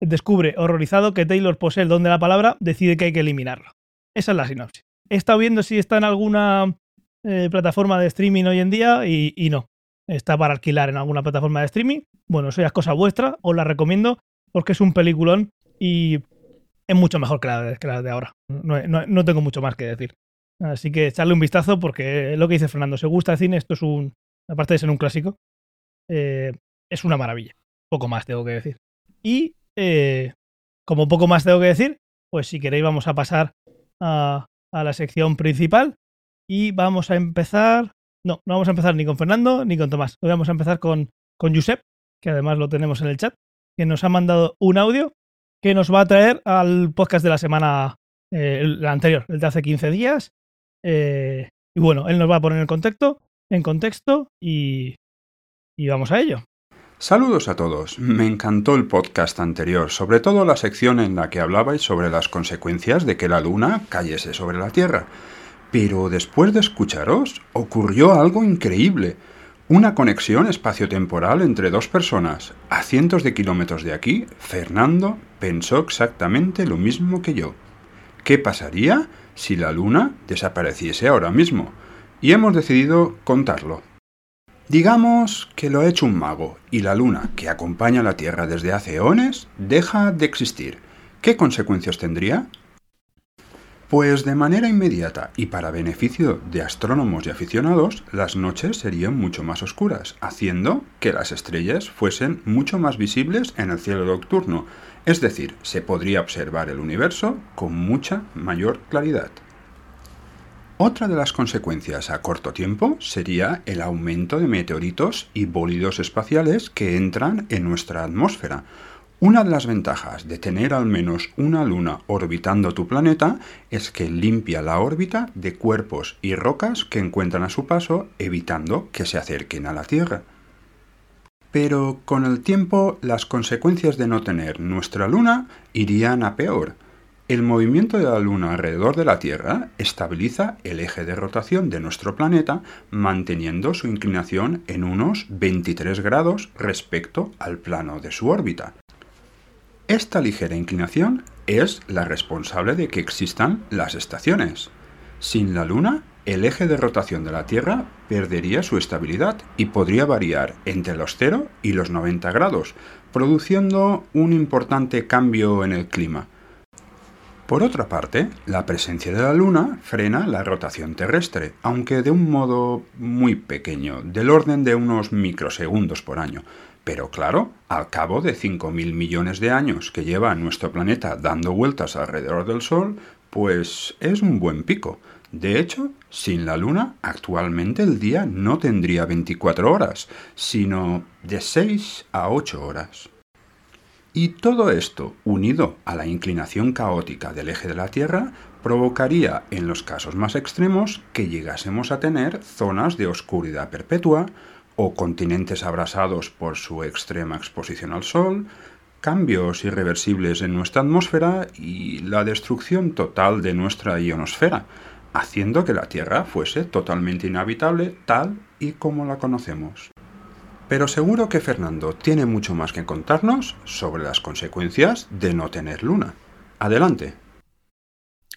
descubre horrorizado que Taylor posee el don de la palabra, decide que hay que eliminarlo. Esa es la sinopsis. He estado viendo si está en alguna eh, plataforma de streaming hoy en día y, no. está para alquilar en alguna plataforma de streaming. Bueno, eso ya es cosa vuestra, os la recomiendo porque es un peliculón y es mucho mejor que la de, ahora. No, tengo mucho más que decir. Así que echarle un vistazo porque lo que dice Fernando, si os gusta el cine, esto es un, aparte de ser un clásico, eh, es una maravilla. Poco más tengo que decir. Y eh, como poco más tengo que decir, pues si queréis vamos a pasar a, la sección principal y vamos a empezar... No, no vamos a empezar ni con Fernando ni con Tomás. Vamos a empezar con, con Josep, que además lo tenemos en el chat, que nos ha mandado un audio que nos va a traer al podcast de la semana eh, anterior, el de hace 15 días. Eh, y bueno, él nos va a poner en contexto, en contexto y, y vamos a ello. Saludos a todos. Me encantó el podcast anterior, sobre todo la sección en la que hablabais sobre las consecuencias de que la Luna cayese sobre la Tierra. Pero después de escucharos, ocurrió algo increíble. Una conexión espaciotemporal entre dos personas. A cientos de kilómetros de aquí, Fernando pensó exactamente lo mismo que yo. ¿Qué pasaría si la Luna desapareciese ahora mismo? Y hemos decidido contarlo. Digamos que lo ha hecho un mago y la luna, que acompaña a la Tierra desde hace eones, deja de existir. ¿Qué consecuencias tendría? Pues de manera inmediata y para beneficio de astrónomos y aficionados, las noches serían mucho más oscuras, haciendo que las estrellas fuesen mucho más visibles en el cielo nocturno, es decir, se podría observar el universo con mucha mayor claridad. Otra de las consecuencias a corto tiempo sería el aumento de meteoritos y bólidos espaciales que entran en nuestra atmósfera. Una de las ventajas de tener al menos una luna orbitando tu planeta es que limpia la órbita de cuerpos y rocas que encuentran a su paso, evitando que se acerquen a la Tierra. Pero con el tiempo las consecuencias de no tener nuestra luna irían a peor. El movimiento de la Luna alrededor de la Tierra estabiliza el eje de rotación de nuestro planeta manteniendo su inclinación en unos 23 grados respecto al plano de su órbita. Esta ligera inclinación es la responsable de que existan las estaciones. Sin la Luna, el eje de rotación de la Tierra perdería su estabilidad y podría variar entre los 0 y los 90 grados, produciendo un importante cambio en el clima. Por otra parte, la presencia de la Luna frena la rotación terrestre, aunque de un modo muy pequeño, del orden de unos microsegundos por año. Pero claro, al cabo de 5.000 millones de años que lleva nuestro planeta dando vueltas alrededor del Sol, pues es un buen pico. De hecho, sin la Luna, actualmente el día no tendría 24 horas, sino de 6 a 8 horas. Y todo esto, unido a la inclinación caótica del eje de la Tierra, provocaría, en los casos más extremos, que llegásemos a tener zonas de oscuridad perpetua, o continentes abrasados por su extrema exposición al Sol, cambios irreversibles en nuestra atmósfera y la destrucción total de nuestra ionosfera, haciendo que la Tierra fuese totalmente inhabitable tal y como la conocemos. Pero seguro que Fernando tiene mucho más que contarnos sobre las consecuencias de no tener luna. Adelante.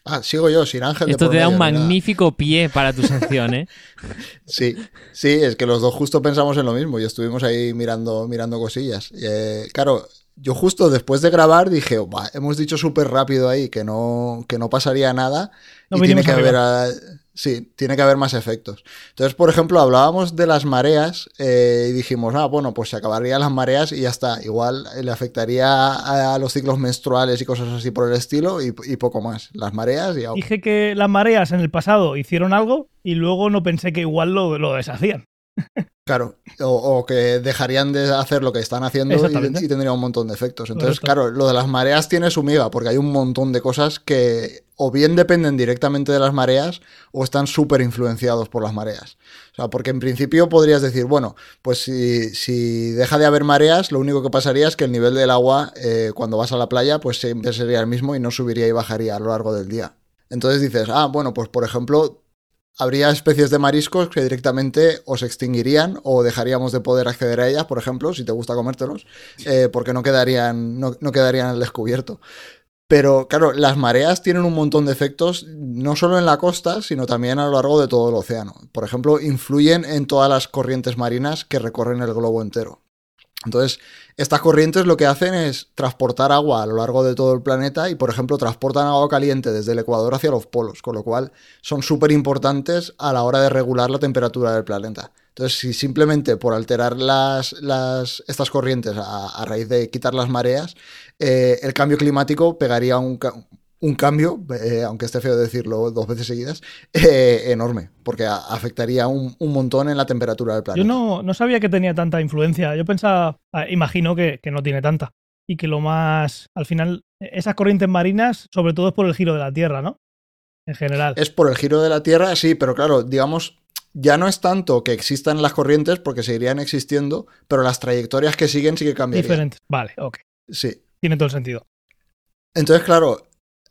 Ah, sigo yo, sin Ángel. de Esto por te da un magnífico pie para tu sección, ¿eh? [laughs] Sí, sí, es que los dos justo pensamos en lo mismo y estuvimos ahí mirando, mirando cosillas. Eh, claro, yo justo después de grabar dije, "Buah, hemos dicho súper rápido ahí que no, que no pasaría nada No y tiene que haber, sí, tiene que haber más efectos. Entonces, por ejemplo, hablábamos de las mareas eh, y dijimos, ah, bueno, pues se acabarían las mareas y ya está. Igual eh, le afectaría a, a los ciclos menstruales y cosas así por el estilo y, y poco más. Las mareas y... Dije que las mareas en el pasado hicieron algo y luego no pensé que igual lo, lo deshacían. Claro, o, o que dejarían de hacer lo que están haciendo y, y tendría un montón de efectos. Entonces, Correcto. claro, lo de las mareas tiene su miga, porque hay un montón de cosas que o bien dependen directamente de las mareas o están súper influenciados por las mareas. O sea, porque en principio podrías decir, bueno, pues si, si deja de haber mareas, lo único que pasaría es que el nivel del agua eh, cuando vas a la playa, pues siempre sería el mismo y no subiría y bajaría a lo largo del día. Entonces dices, ah, bueno, pues por ejemplo, habría especies de mariscos que directamente o se extinguirían o dejaríamos de poder acceder a ellas, por ejemplo, si te gusta comértelos, eh, porque no quedarían, no quedarían al descubierto. Pero claro, las mareas tienen un montón de efectos, no solo en la costa, sino también a lo largo de todo el océano. Por ejemplo, influyen en todas las corrientes marinas que recorren el globo entero. Entonces, estas corrientes lo que hacen es transportar agua a lo largo de todo el planeta y, por ejemplo, transportan agua caliente desde el Ecuador hacia los polos, con lo cual son súper importantes a la hora de regular la temperatura del planeta. Entonces, si simplemente por alterar las, estas corrientes a, raíz de quitar las mareas, eh, el cambio climático pegaría un, un cambio, eh, aunque esté feo decirlo dos veces seguidas, eh, enorme, porque afectaría un, montón en la temperatura del planeta. Yo no, no, sabía que tenía tanta influencia. Yo pensaba, ah, imagino que, que, no tiene tanta. Y que lo más, al final, esas corrientes marinas, sobre todo es por el giro de la Tierra, ¿no? En general. Es por el giro de la Tierra, sí, pero claro, digamos, ya no es tanto que existan las corrientes, porque seguirían existiendo, pero las trayectorias que siguen sí que cambiarían. Diferentes, vale, ok. Sí. Tiene todo el sentido. Entonces, claro,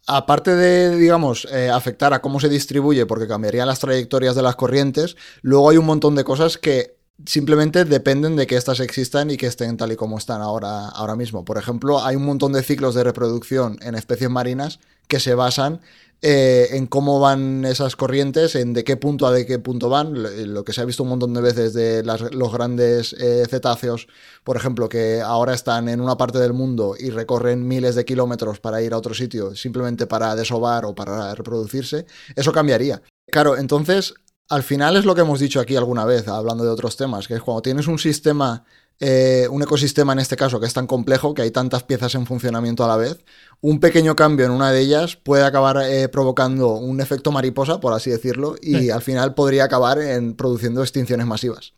aparte de, digamos, eh, afectar a cómo se distribuye, porque cambiarían las trayectorias de las corrientes, luego hay un montón de cosas que simplemente dependen de que éstas existan y que estén tal y como están ahora, ahora mismo. Por ejemplo, hay un montón de ciclos de reproducción en especies marinas que se basan eh, en cómo van esas corrientes, en de qué punto a de qué punto van, lo que se ha visto un montón de veces de los grandes eh, cetáceos, por ejemplo, que ahora están en una parte del mundo y recorren miles de kilómetros para ir a otro sitio, simplemente para desovar o para reproducirse, eso cambiaría. Claro, entonces, al final es lo que hemos dicho aquí alguna vez, hablando de otros temas, que es cuando tienes un sistema eh, un ecosistema en este caso que es tan complejo, que hay tantas piezas en funcionamiento a la vez, un pequeño cambio en una de ellas puede acabar eh, provocando un efecto mariposa, por así decirlo, y al final podría acabar en produciendo extinciones masivas.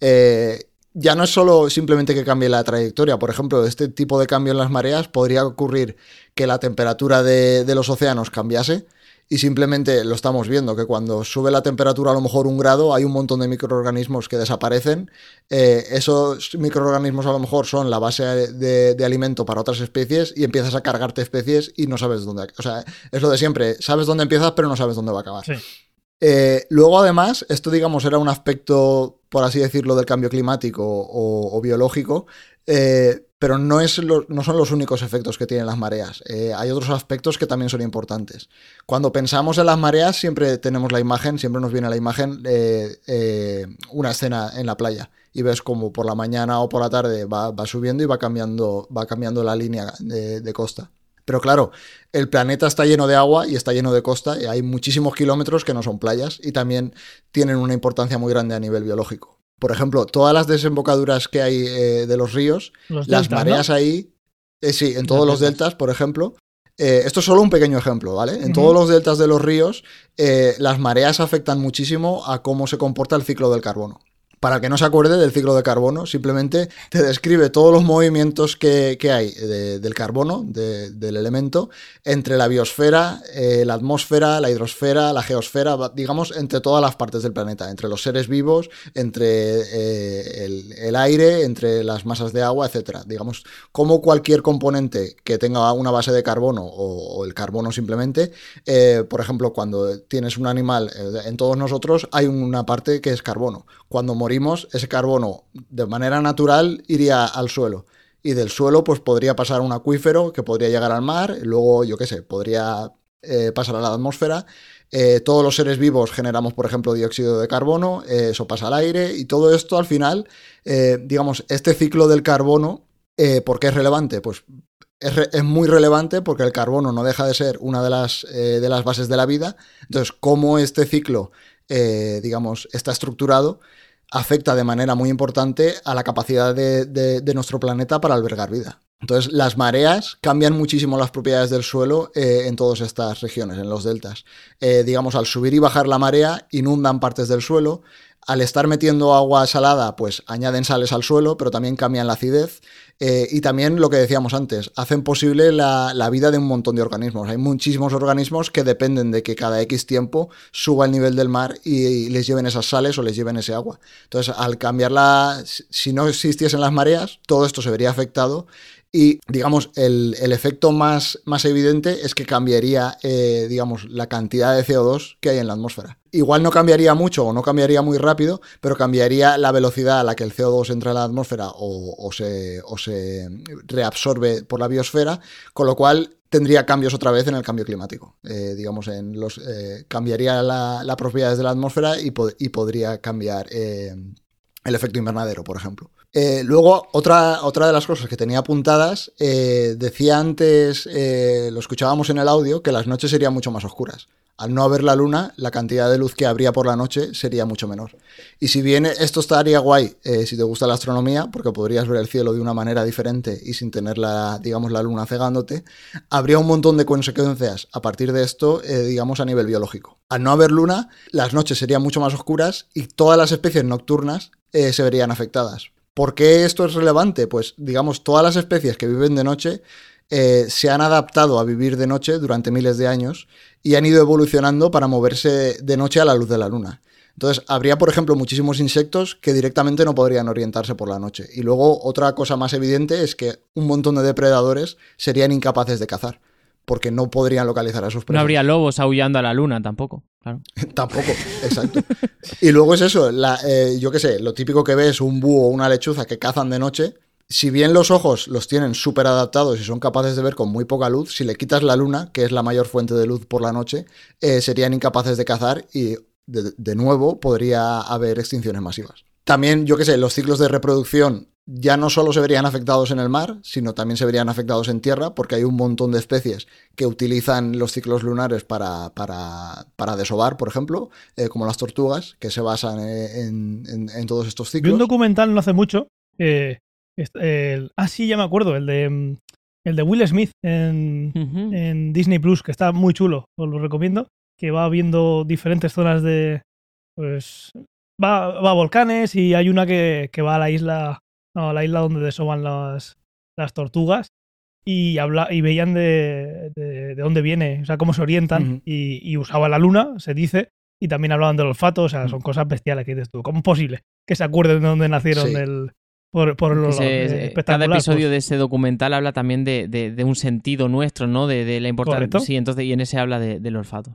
Eh, ya no es solo simplemente que cambie la trayectoria, por ejemplo, este tipo de cambio en las mareas podría ocurrir que la temperatura de los océanos cambiase, y simplemente lo estamos viendo, que cuando sube la temperatura a lo mejor un grado hay un montón de microorganismos que desaparecen. Eh, esos microorganismos a lo mejor son la base de, alimento para otras especies y empiezas a cargarte especies y no sabes dónde... O sea, es lo de siempre, sabes dónde empiezas pero no sabes dónde va a acabar. Eh, luego además, esto digamos era un aspecto, por así decirlo, del cambio climático o, biológico. Eh, pero no, son los únicos efectos que tienen las mareas. Eh, hay otros aspectos que también son importantes. Cuando pensamos en las mareas, siempre tenemos la imagen, siempre nos viene la imagen de eh, una escena en la playa. Y ves como por la mañana o por la tarde va, subiendo y va cambiando, va cambiando la línea de, de costa. Pero claro, el planeta está lleno de agua y está lleno de costa y hay muchísimos kilómetros que no son playas y también tienen una importancia muy grande a nivel biológico. Por ejemplo, todas las desembocaduras que hay eh, de los ríos, las mareas ahí, eh, sí, en todos los deltas, por ejemplo. Eh, esto es solo un pequeño ejemplo, ¿vale? En todos los deltas de los ríos, las mareas afectan muchísimo a cómo se comporta el ciclo del carbono para que no se acuerde del ciclo de carbono, simplemente te describe todos los movimientos que, hay del carbono, del elemento, entre la biosfera, eh, la atmósfera, la hidrosfera, la geosfera, digamos, entre todas las partes del planeta, entre los seres vivos, entre eh, el, aire, entre las masas de agua, etc. Digamos, como cualquier componente que tenga una base de carbono o, el carbono simplemente, eh, por ejemplo, cuando tienes un animal, en todos nosotros hay una parte que es carbono. Cuando ese carbono de manera natural iría al suelo. Y del suelo, pues podría pasar un acuífero que podría llegar al mar, luego, yo qué sé, podría eh, pasar a la atmósfera. Eh, todos los seres vivos generamos, por ejemplo, dióxido de carbono, eh, eso pasa al aire, y todo esto al final, digamos, este ciclo del carbono, ¿por qué es relevante? Pues es, es, muy relevante porque el carbono no deja de ser una de las, de las bases de la vida. Entonces, cómo este ciclo, digamos, está estructurado, afecta de manera muy importante a la capacidad de, nuestro planeta para albergar vida. Entonces, las mareas cambian muchísimo las propiedades del suelo eh, en todas estas regiones, en los deltas. Eh, digamos, al subir y bajar la marea, inundan partes del suelo, al estar metiendo agua salada, pues añaden sales al suelo, pero también cambian la acidez. Eh, y también lo que decíamos antes, hacen posible la, vida de un montón de organismos. Hay muchísimos organismos que dependen de que cada X tiempo suba el nivel del mar y, les lleven esas sales o les lleven ese agua. Entonces, al cambiarla, si no existiesen las mareas, todo esto se vería afectado y, digamos, el, efecto más, más, evidente es que cambiaría, eh, digamos, la cantidad de CO2 que hay en la atmósfera. Igual no cambiaría mucho o no cambiaría muy rápido, pero cambiaría la velocidad a la que el CO2 entra en la atmósfera o, se, o se reabsorbe por la biosfera, con lo cual tendría cambios otra vez en el cambio climático. Eh, digamos, en los, eh, cambiaría las la propiedades de la atmósfera y, y podría cambiar el efecto invernadero, por ejemplo. Luego, otra, otra de las cosas que tenía apuntadas, decía antes, lo escuchábamos en el audio, que las noches serían mucho más oscuras al no haber la luna, la cantidad de luz que habría por la noche sería mucho menor. Y si bien esto estaría guay eh, si te gusta la astronomía, porque podrías ver el cielo de una manera diferente y sin tener la, digamos, la luna cegándote, habría un montón de consecuencias a partir de esto, eh, digamos, a nivel biológico. Al no haber luna, las noches serían mucho más oscuras y todas las especies nocturnas eh, se verían afectadas. ¿Por qué esto es relevante? Pues, digamos, todas las especies que viven de noche se han adaptado a vivir de noche durante miles de años y han ido evolucionando para moverse de noche a la luz de la luna. Entonces, habría, por ejemplo, muchísimos insectos que directamente no podrían orientarse por la noche. Y luego, otra cosa más evidente es que un montón de depredadores serían incapaces de cazar, porque no podrían localizar a sus presas. No habría lobos aullando a la luna tampoco, claro. [laughs] tampoco, exacto. y luego es eso, eh, yo qué sé, lo típico que ves un búho o una lechuza que cazan de noche, si bien los ojos los tienen súper adaptados y son capaces de ver con muy poca luz, si le quitas la luna, que es la mayor fuente de luz por la noche, eh, serían incapaces de cazar y de, nuevo podría haber extinciones masivas. También, yo qué sé, los ciclos de reproducción ya no solo se verían afectados en el mar, sino también se verían afectados en tierra, porque hay un montón de especies que utilizan los ciclos lunares para, para, para desovar, por ejemplo, eh, como las tortugas, que se basan eh, en, todos estos ciclos. Vi un documental no hace mucho ah, sí, ya me acuerdo, el de, mm, el de Will Smith en, Disney Plus, que está muy chulo, os lo recomiendo, que va viendo diferentes zonas de... Pues va, a volcanes y hay una que, va a la isla, a la isla donde desoban las, las tortugas y habla y veían de, de, dónde viene, o sea, cómo se orientan y, y, usaba la luna, se dice, y también hablaban del olfato, o sea, son cosas bestiales que dices tú. ¿Cómo es posible que se acuerden de dónde nacieron el, por, por lo, cada episodio pues. de ese documental habla también de, de, un sentido nuestro, ¿no? De, de la importancia. Sí, entonces, y en ese habla del olfato.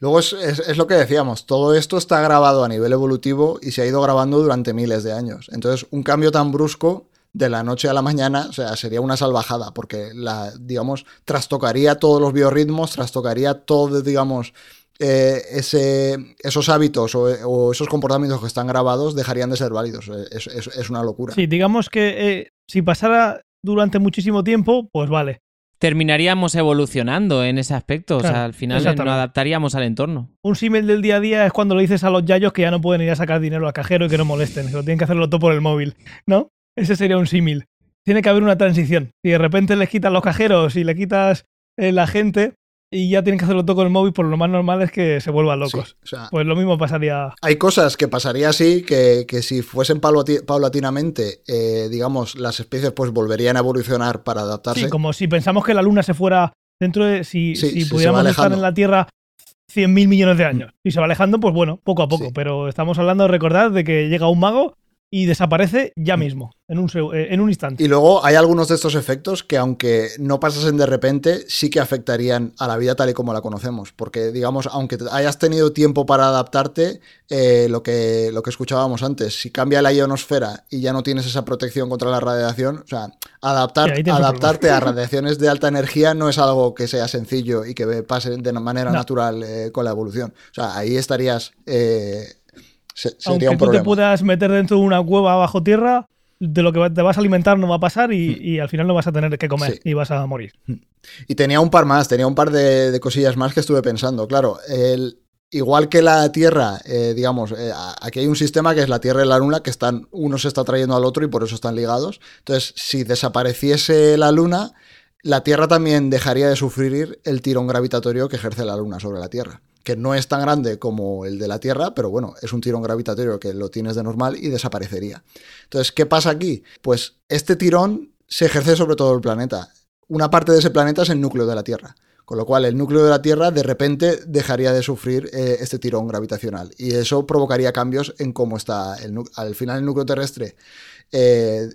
Luego es, es, lo que decíamos, todo esto está grabado a nivel evolutivo y se ha ido grabando durante miles de años. Entonces, un cambio tan brusco de la noche a la mañana, o sea, sería una salvajada, porque la, digamos, trastocaría todos los biorritmos, trastocaría todo, digamos, eh, ese, esos hábitos o, esos comportamientos que están grabados dejarían de ser válidos. Eh, es, una locura. Sí, digamos que eh, si pasara durante muchísimo tiempo, pues vale. Terminaríamos evolucionando en ese aspecto, o sea, al final nos adaptaríamos al entorno. Un símil del día a día es cuando le dices a los yayos que ya no pueden ir a sacar dinero al cajero y que no molesten, que lo tienen que hacerlo todo por el móvil, ¿no? Ese sería un símil. Tiene que haber una transición. Si de repente les quitas los cajeros y le quitas la gente, y ya tienen que hacerlo todo con el móvil, por lo más normal es que se vuelvan locos. pues lo mismo pasaría. Hay cosas que pasaría así, que, si fuesen paulatinamente, eh, digamos, las especies pues volverían a evolucionar para adaptarse. Sí, como si pensamos que la Luna se fuera dentro de. Si, si pudiéramos estar en la Tierra 100.000 millones de años. Y se va alejando, pues bueno, poco a poco. Pero estamos hablando de recordar de que llega un mago y desaparece ya mm. mismo, en un, eh, en un instante. Y luego hay algunos de estos efectos que aunque no pasasen de repente, sí que afectarían a la vida tal y como la conocemos. Porque, digamos, aunque hayas tenido tiempo para adaptarte, eh, lo, que, lo que escuchábamos antes, si cambia la ionosfera y ya no tienes esa protección contra la radiación, o sea, adaptar, adaptarte a radiaciones de alta energía no es algo que sea sencillo y que pase de manera natural eh, con la evolución. O sea, ahí estarías aunque tú te puedas meter dentro de una cueva bajo tierra, de lo que te vas a alimentar no va a pasar y, hmm. al final no vas a tener que comer y vas a morir. Hmm. Y tenía un par más, tenía un par de, cosillas más que estuve pensando. Claro, el, igual que la Tierra, eh, digamos, eh, aquí hay un sistema que es la Tierra y la Luna, que están, uno se está trayendo al otro y por eso están ligados. Entonces, si desapareciese la Luna, la Tierra también dejaría de sufrir el tirón gravitatorio que ejerce la Luna sobre la Tierra que no es tan grande como el de la Tierra, pero bueno, es un tirón gravitatorio que lo tienes de normal y desaparecería. Entonces, ¿qué pasa aquí? Pues este tirón se ejerce sobre todo el planeta. Una parte de ese planeta es el núcleo de la Tierra. Con lo cual, el núcleo de la Tierra de repente dejaría de sufrir eh, este tirón gravitacional. Y eso provocaría cambios en cómo está el Al final, el núcleo terrestre eh,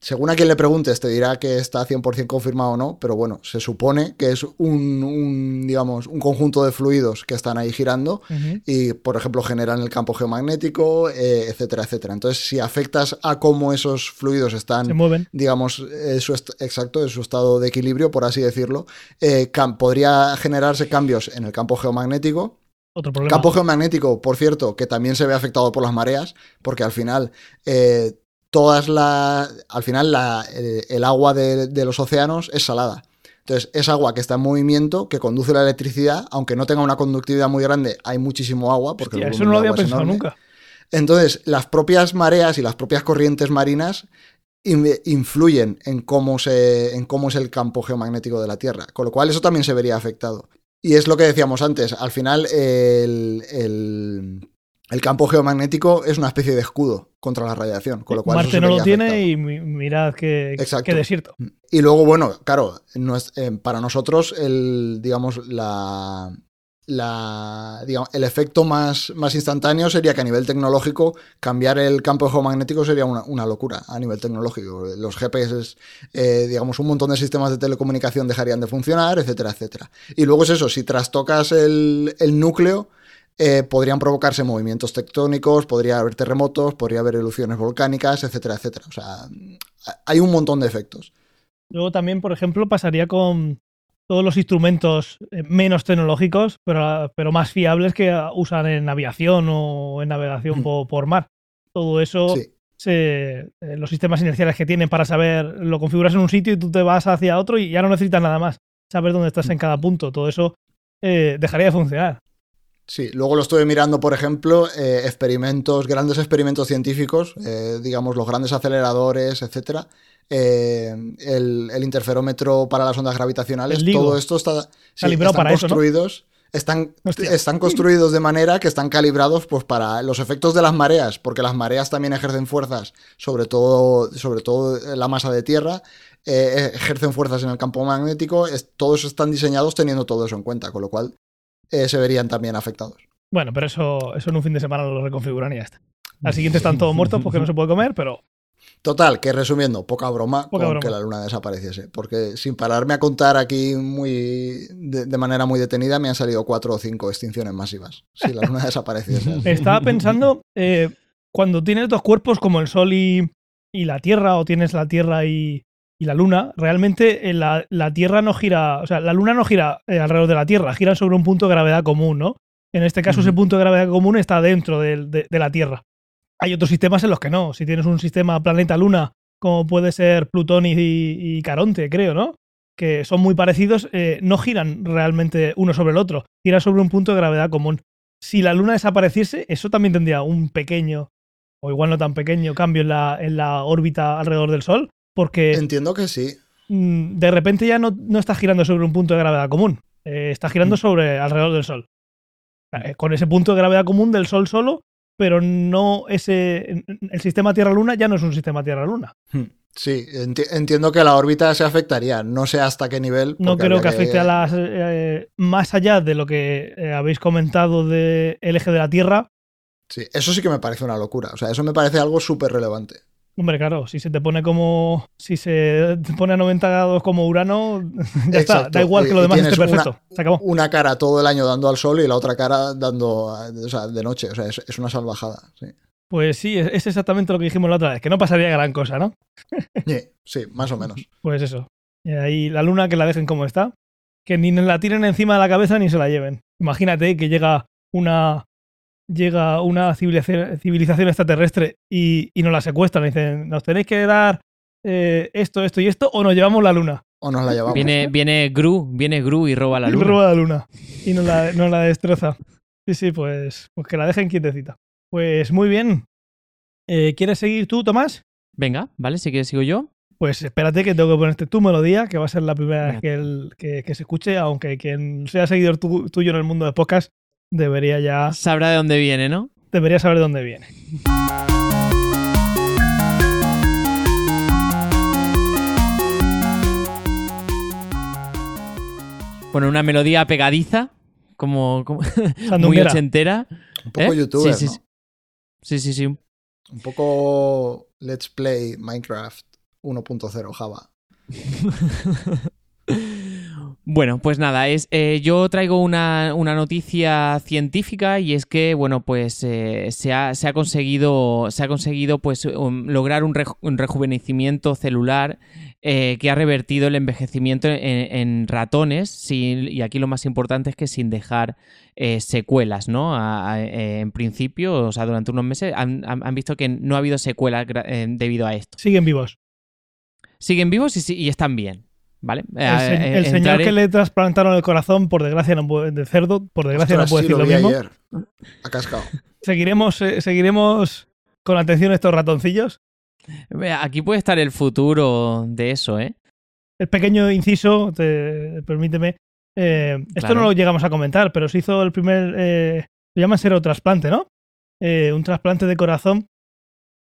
según a quien le preguntes, te dirá que está 100% confirmado o no, pero bueno, se supone que es un, un, digamos, un conjunto de fluidos que están ahí girando y, por ejemplo, generan el campo geomagnético, eh, etcétera, etcétera. Entonces, si afectas a cómo esos fluidos están Se mueven. digamos, eh, su exacto, en su estado de equilibrio, por así decirlo, eh, podría generarse cambios en el campo geomagnético. Otro problema. Campo geomagnético, por cierto, que también se ve afectado por las mareas, porque al final, eh, todas las. Al final, la- eh, el agua de, de los océanos es salada. Entonces, es agua que está en movimiento, que conduce la electricidad, aunque no tenga una conductividad muy grande, hay muchísimo agua. Porque el Hostia, eso no lo había pensado enorme. nunca. Entonces, las propias mareas y las propias corrientes marinas in- influyen en cómo, se, en cómo es el campo geomagnético de la Tierra, con lo cual eso también se vería afectado. Y es lo que decíamos antes, al final el, el- el campo geomagnético es una especie de escudo contra la radiación, con lo cual Marte no lo tiene afectado. y mi- mirad qué, desierto. Y luego, bueno, claro, no es- eh, para nosotros el, digamos, la, la, digamos, el efecto más, más instantáneo sería que a nivel tecnológico cambiar el campo geomagnético sería una, una locura a nivel tecnológico. Los GPS, eh, digamos, un montón de sistemas de telecomunicación dejarían de funcionar, etcétera, etcétera. Y luego es eso, si trastocas el, el núcleo, eh, podrían provocarse movimientos tectónicos, podría haber terremotos, podría haber erupciones volcánicas, etcétera, etcétera. O sea, hay un montón de efectos. Luego también, por ejemplo, pasaría con todos los instrumentos eh, menos tecnológicos, pero, pero más fiables que ah, usan en aviación o en navegación Mm. po- por, mar. Todo eso, Sí. se- eh, los sistemas inerciales que tienen para saber, lo configuras en un sitio y tú te vas hacia otro y ya no necesitas nada más. Saber dónde estás en cada punto. Todo eso eh, dejaría de funcionar. Sí, luego lo estuve mirando, por ejemplo, eh, experimentos, grandes experimentos científicos, eh, digamos los grandes aceleradores, etcétera, eh, el, el interferómetro para las ondas gravitacionales, todo esto está sí, Calibrado están para eso, ¿no? construidos, están, Hostia. están construidos de manera que están calibrados pues para los efectos de las mareas, porque las mareas también ejercen fuerzas, sobre todo, sobre todo la masa de tierra, eh, ejercen fuerzas en el campo magnético, es- todos están diseñados teniendo todo eso en cuenta, con lo cual eh, se verían también afectados. Bueno, pero eso, eso en un fin de semana lo reconfiguran y ya está. Al siguiente están todos [laughs] muertos porque no se puede comer, pero Total, que resumiendo, poca broma Poca con broma. que la luna desapareciese. Porque sin pararme a contar aquí muy de, de manera muy detenida, me han salido cuatro o cinco extinciones masivas. Si la luna [laughs] desapareciese. [laughs] Estaba pensando, eh, cuando tienes dos cuerpos como el Sol y, y la Tierra, o tienes la Tierra y, y la Luna, realmente eh, la, la Tierra no gira, o sea, la Luna no gira eh, alrededor de la Tierra, gira sobre un punto de gravedad común, ¿no? En este caso, ese punto de gravedad común está dentro de, de la Tierra. Hay otros sistemas en los que no. Si tienes un sistema planeta-luna, como puede ser Plutón y, y Caronte, creo, ¿no? Que son muy parecidos, eh, no giran realmente uno sobre el otro, giran sobre un punto de gravedad común si la luna desapareciese, eso también tendría un pequeño, o igual no tan pequeño, cambio en la, en la órbita alrededor del Sol, porque Entiendo que sí. mm, de repente ya no, no está girando sobre un punto de gravedad común, eh, está girando Mm. sobre alrededor del Sol. Eh, Con ese punto de gravedad común del Sol solo, pero no ese. El sistema Tierra-Luna ya no es un sistema Tierra-Luna. Hmm. Sí, enti- entiendo que la órbita se afectaría. No sé hasta qué nivel. No creo que afecte a las. eh, más allá de lo que eh, habéis comentado del eje de la Tierra, Sí, eso sí que me parece una locura. O sea, eso me parece algo súper relevante. Hombre, claro, si se te pone como. Si se te pone a 90 grados como Urano, [laughs] ya está. Da igual que lo demás esté tienes una- perfecto. Se acabó. Una cara todo el año dando al sol y la otra cara dando o sea, de noche. O sea, es, es una salvajada. Sí. Pues sí, es, es exactamente lo que dijimos la otra vez, que no pasaría gran cosa, ¿no? Sí, sí, más o menos. [laughs] Pues eso. Y ahí la luna que la dejen como está. Que ni la tiren encima de la cabeza ni se la lleven. Imagínate que llega una. Llega una civilización, civilización extraterrestre y, y nos la secuestran. Y dicen, nos tenéis que dar eh, esto, esto y esto, o nos llevamos la luna. O nos la llevamos. Viene, viene Gru, viene Gru y roba la Y luna. roba la luna. Y nos la, nos la destroza. Sí, sí, pues, pues que la dejen quietecita. Pues muy bien. Eh, ¿Quieres seguir tú, Tomás? Venga, ¿vale? Si quieres sigo yo. Pues espérate que tengo que ponerte tu melodía, que va a ser la primera vez que, el- que- que se escuche, aunque quien sea seguidor tu- tuyo en el mundo de podcast debería ya Sabrá de dónde viene, ¿no? debería saber de dónde viene. Bueno, una melodía pegadiza, como, como [laughs] muy ochentera. Un poco ¿Eh? youtuber, Sí, sí, ¿no? sí. Sí, sí, sí. Un poco Let's Play Minecraft 1.0 Java. [laughs] Bueno, pues nada, es, eh, yo traigo una, una noticia científica y es que, bueno, pues eh, se, ha, se ha conseguido, se ha conseguido pues, um, lograr un, reju- un rejuvenecimiento celular eh, que ha revertido el envejecimiento en, en ratones sin- y aquí lo más importante es que sin dejar eh, secuelas, ¿no? A- a- eh, en principio, o sea, durante unos meses han, visto que no ha habido secuelas debido a esto. Siguen vivos. Siguen vivos y, y están bien, ¿vale? El, Eh, se- eh, el señor entraré- que le trasplantaron el corazón, por desgracia, no puede, de cerdo, por desgracia Ostras, no puede sí, decir lo mismo. ayer. Ha cascado. [laughs] Seguiremos, eh, seguiremos con atención estos ratoncillos. Aquí puede estar el futuro de eso, ¿eh? El pequeño inciso, te- permíteme. eh, esto Claro. no lo llegamos a comentar, pero se hizo el primer. Eh, lo llaman serotrasplante, ¿no? Eh, un trasplante de corazón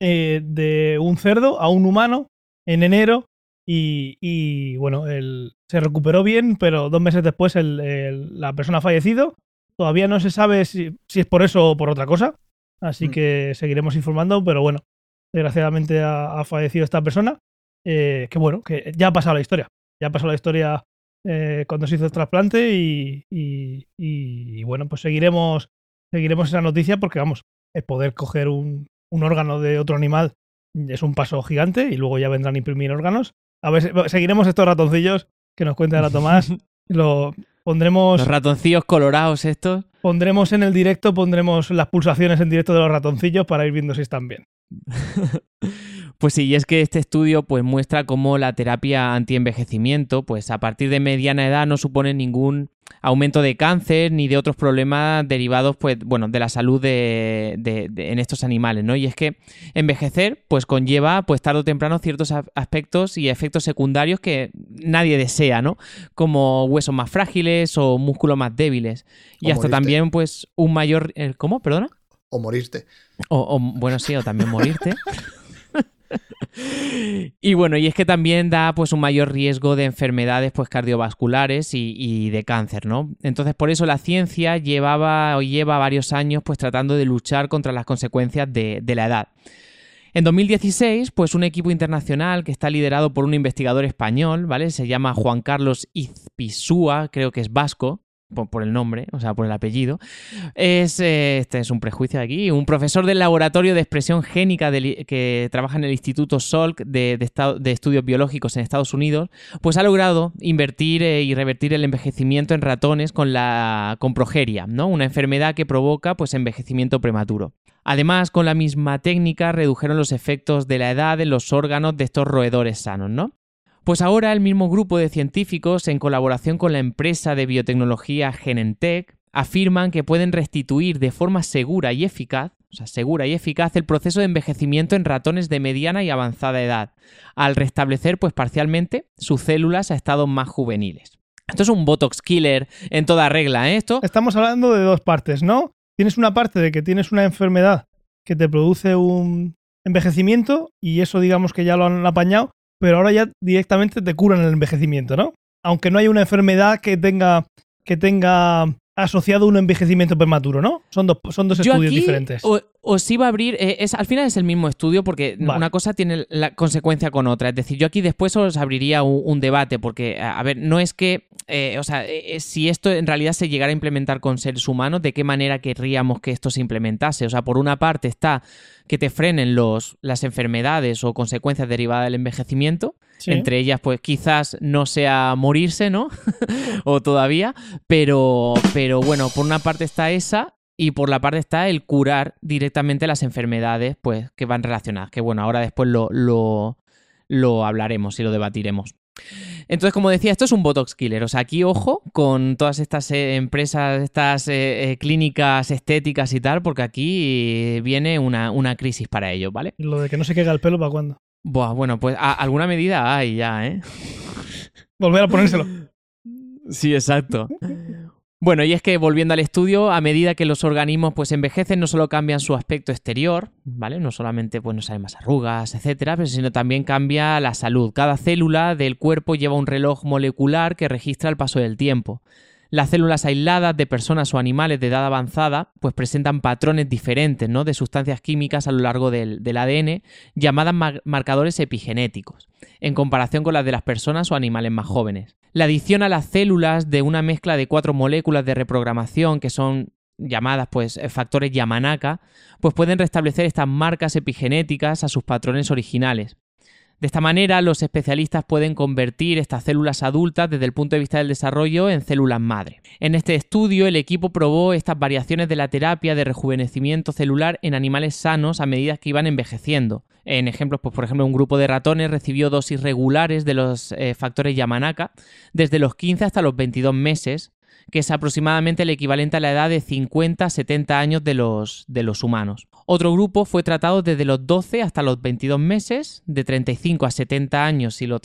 eh, de un cerdo a un humano en enero. Y, y, bueno, el- se recuperó bien, pero dos meses después el- el- la persona ha fallecido. Todavía no se sabe si, si es por eso o por otra cosa. Así Mm. que seguiremos informando, pero bueno, desgraciadamente ha, ha fallecido esta persona. eh, que bueno, que ya ha pasado la historia. Ya ha pasado la historia eh, cuando se hizo el trasplante y, y- y- y bueno, pues seguiremos, seguiremos esa noticia porque vamos, el poder coger un, un órgano de otro animal es un paso gigante y luego ya vendrán a imprimir órganos. A ver, seguiremos estos ratoncillos que nos cuenta ahora Tomás. [laughs] Lo pondremos, Los ratoncillos colorados estos. pondremos en el directo, pondremos las pulsaciones en directo de los ratoncillos para ir viendo si están bien. [laughs] Pues sí, y es que este estudio pues muestra cómo la terapia antienvejecimiento, pues a partir de mediana edad no supone ningún aumento de cáncer ni de otros problemas derivados, pues, bueno, de la salud de, de- de- en estos animales, ¿no? Y es que envejecer, pues conlleva, pues tarde o temprano, ciertos aspectos y efectos secundarios que nadie desea, ¿no? Como huesos más frágiles o músculos más débiles. Y O hasta morirte. también, pues, un mayor... eh, ¿Cómo? ¿Perdona? O morirte. O, o, bueno, sí, o también morirte. [laughs] [laughs] y bueno, y es que también da pues un mayor riesgo de enfermedades pues cardiovasculares y, de cáncer, ¿no? Entonces por eso la ciencia llevaba o lleva varios años pues tratando de luchar contra las consecuencias de, de la edad. En 2016, pues un equipo internacional que está liderado por un investigador español, ¿vale? Se llama Juan Carlos Izpisúa, creo que es vasco, por, el nombre, o sea, por el apellido. Es, eh, este es un prejuicio aquí, un profesor del laboratorio de expresión génica que trabaja en el Instituto Salk de, de de Estudios Biológicos en Estados Unidos, pues ha logrado invertir eh, y revertir el envejecimiento en ratones con la con progeria, ¿no? Una enfermedad que provoca pues envejecimiento prematuro. Además, con la misma técnica redujeron los efectos de la edad en los órganos de estos roedores sanos, ¿no? Pues ahora el mismo grupo de científicos, en colaboración con la empresa de biotecnología Genentech, afirman que pueden restituir de forma segura y eficaz, o sea, segura y eficaz, el proceso de envejecimiento en ratones de mediana y avanzada edad, al restablecer, pues parcialmente, sus células a estados más juveniles. Esto es un Botox killer en toda regla, ¿eh? Esto. Estamos hablando de dos partes, ¿no? Tienes una parte de que tienes una enfermedad que te produce un envejecimiento y eso digamos que ya lo han apañado, pero ahora ya directamente te curan el envejecimiento, ¿no? Aunque no haya una enfermedad que tenga que tenga asociado un envejecimiento prematuro, ¿no? Son dos, son dos Yo estudios aquí diferentes. o- Os iba a abrir, eh, es, al final es el mismo estudio porque Vale. una cosa tiene la consecuencia con otra. Es decir, yo aquí después os abriría un, un debate porque, a ver, no es que, eh, o sea, eh, eh, si esto en realidad se llegara a implementar con seres humanos, ¿de qué manera querríamos que esto se implementase? O sea, por una parte está que te frenen los, las enfermedades o consecuencias derivadas del envejecimiento, Sí. entre ellas, pues quizás no sea morirse, ¿no? [laughs] o todavía, pero, pero bueno, por una parte está esa y por la parte está el curar directamente las enfermedades pues, que van relacionadas. Que bueno, ahora después lo, lo, lo hablaremos y lo debatiremos. Entonces, como decía, esto es un Botox killer. O sea, aquí ojo con todas estas eh, empresas, estas eh, eh, clínicas estéticas y tal, porque aquí viene una, una crisis para ellos, ¿vale? Lo de que no se caiga el pelo para cuándo. Buah, bueno, pues a- alguna medida hay ya, ¿eh? Volver a ponérselo. Sí, exacto. Bueno, y es que volviendo al estudio, a medida que los organismos pues envejecen, no solo cambian su aspecto exterior, ¿vale? No solamente pues no salen más arrugas, etcétera, sino también cambia la salud. Cada célula del cuerpo lleva un reloj molecular que registra el paso del tiempo. Las células aisladas de personas o animales de edad avanzada pues presentan patrones diferentes ¿no? de sustancias químicas a lo largo del, ADN llamadas marcadores epigenéticos, en comparación con las de las personas o animales más jóvenes. La adición a las células de una mezcla de cuatro moléculas de reprogramación que son llamadas pues factores Yamanaka, pues pueden restablecer estas marcas epigenéticas a sus patrones originales. De esta manera, los especialistas pueden convertir estas células adultas desde el punto de vista del desarrollo en células madre. En este estudio, el equipo probó estas variaciones de la terapia de rejuvenecimiento celular en animales sanos a medida que iban envejeciendo. En ejemplos, pues, por ejemplo, un grupo de ratones recibió dosis regulares de los eh, factores Yamanaka desde los 15 hasta los 22 meses, que es aproximadamente el equivalente a la edad de 50 a 70 años de los, de los humanos. Otro grupo fue tratado desde los 12 hasta los 22 meses, de 35 a 70 años si lo,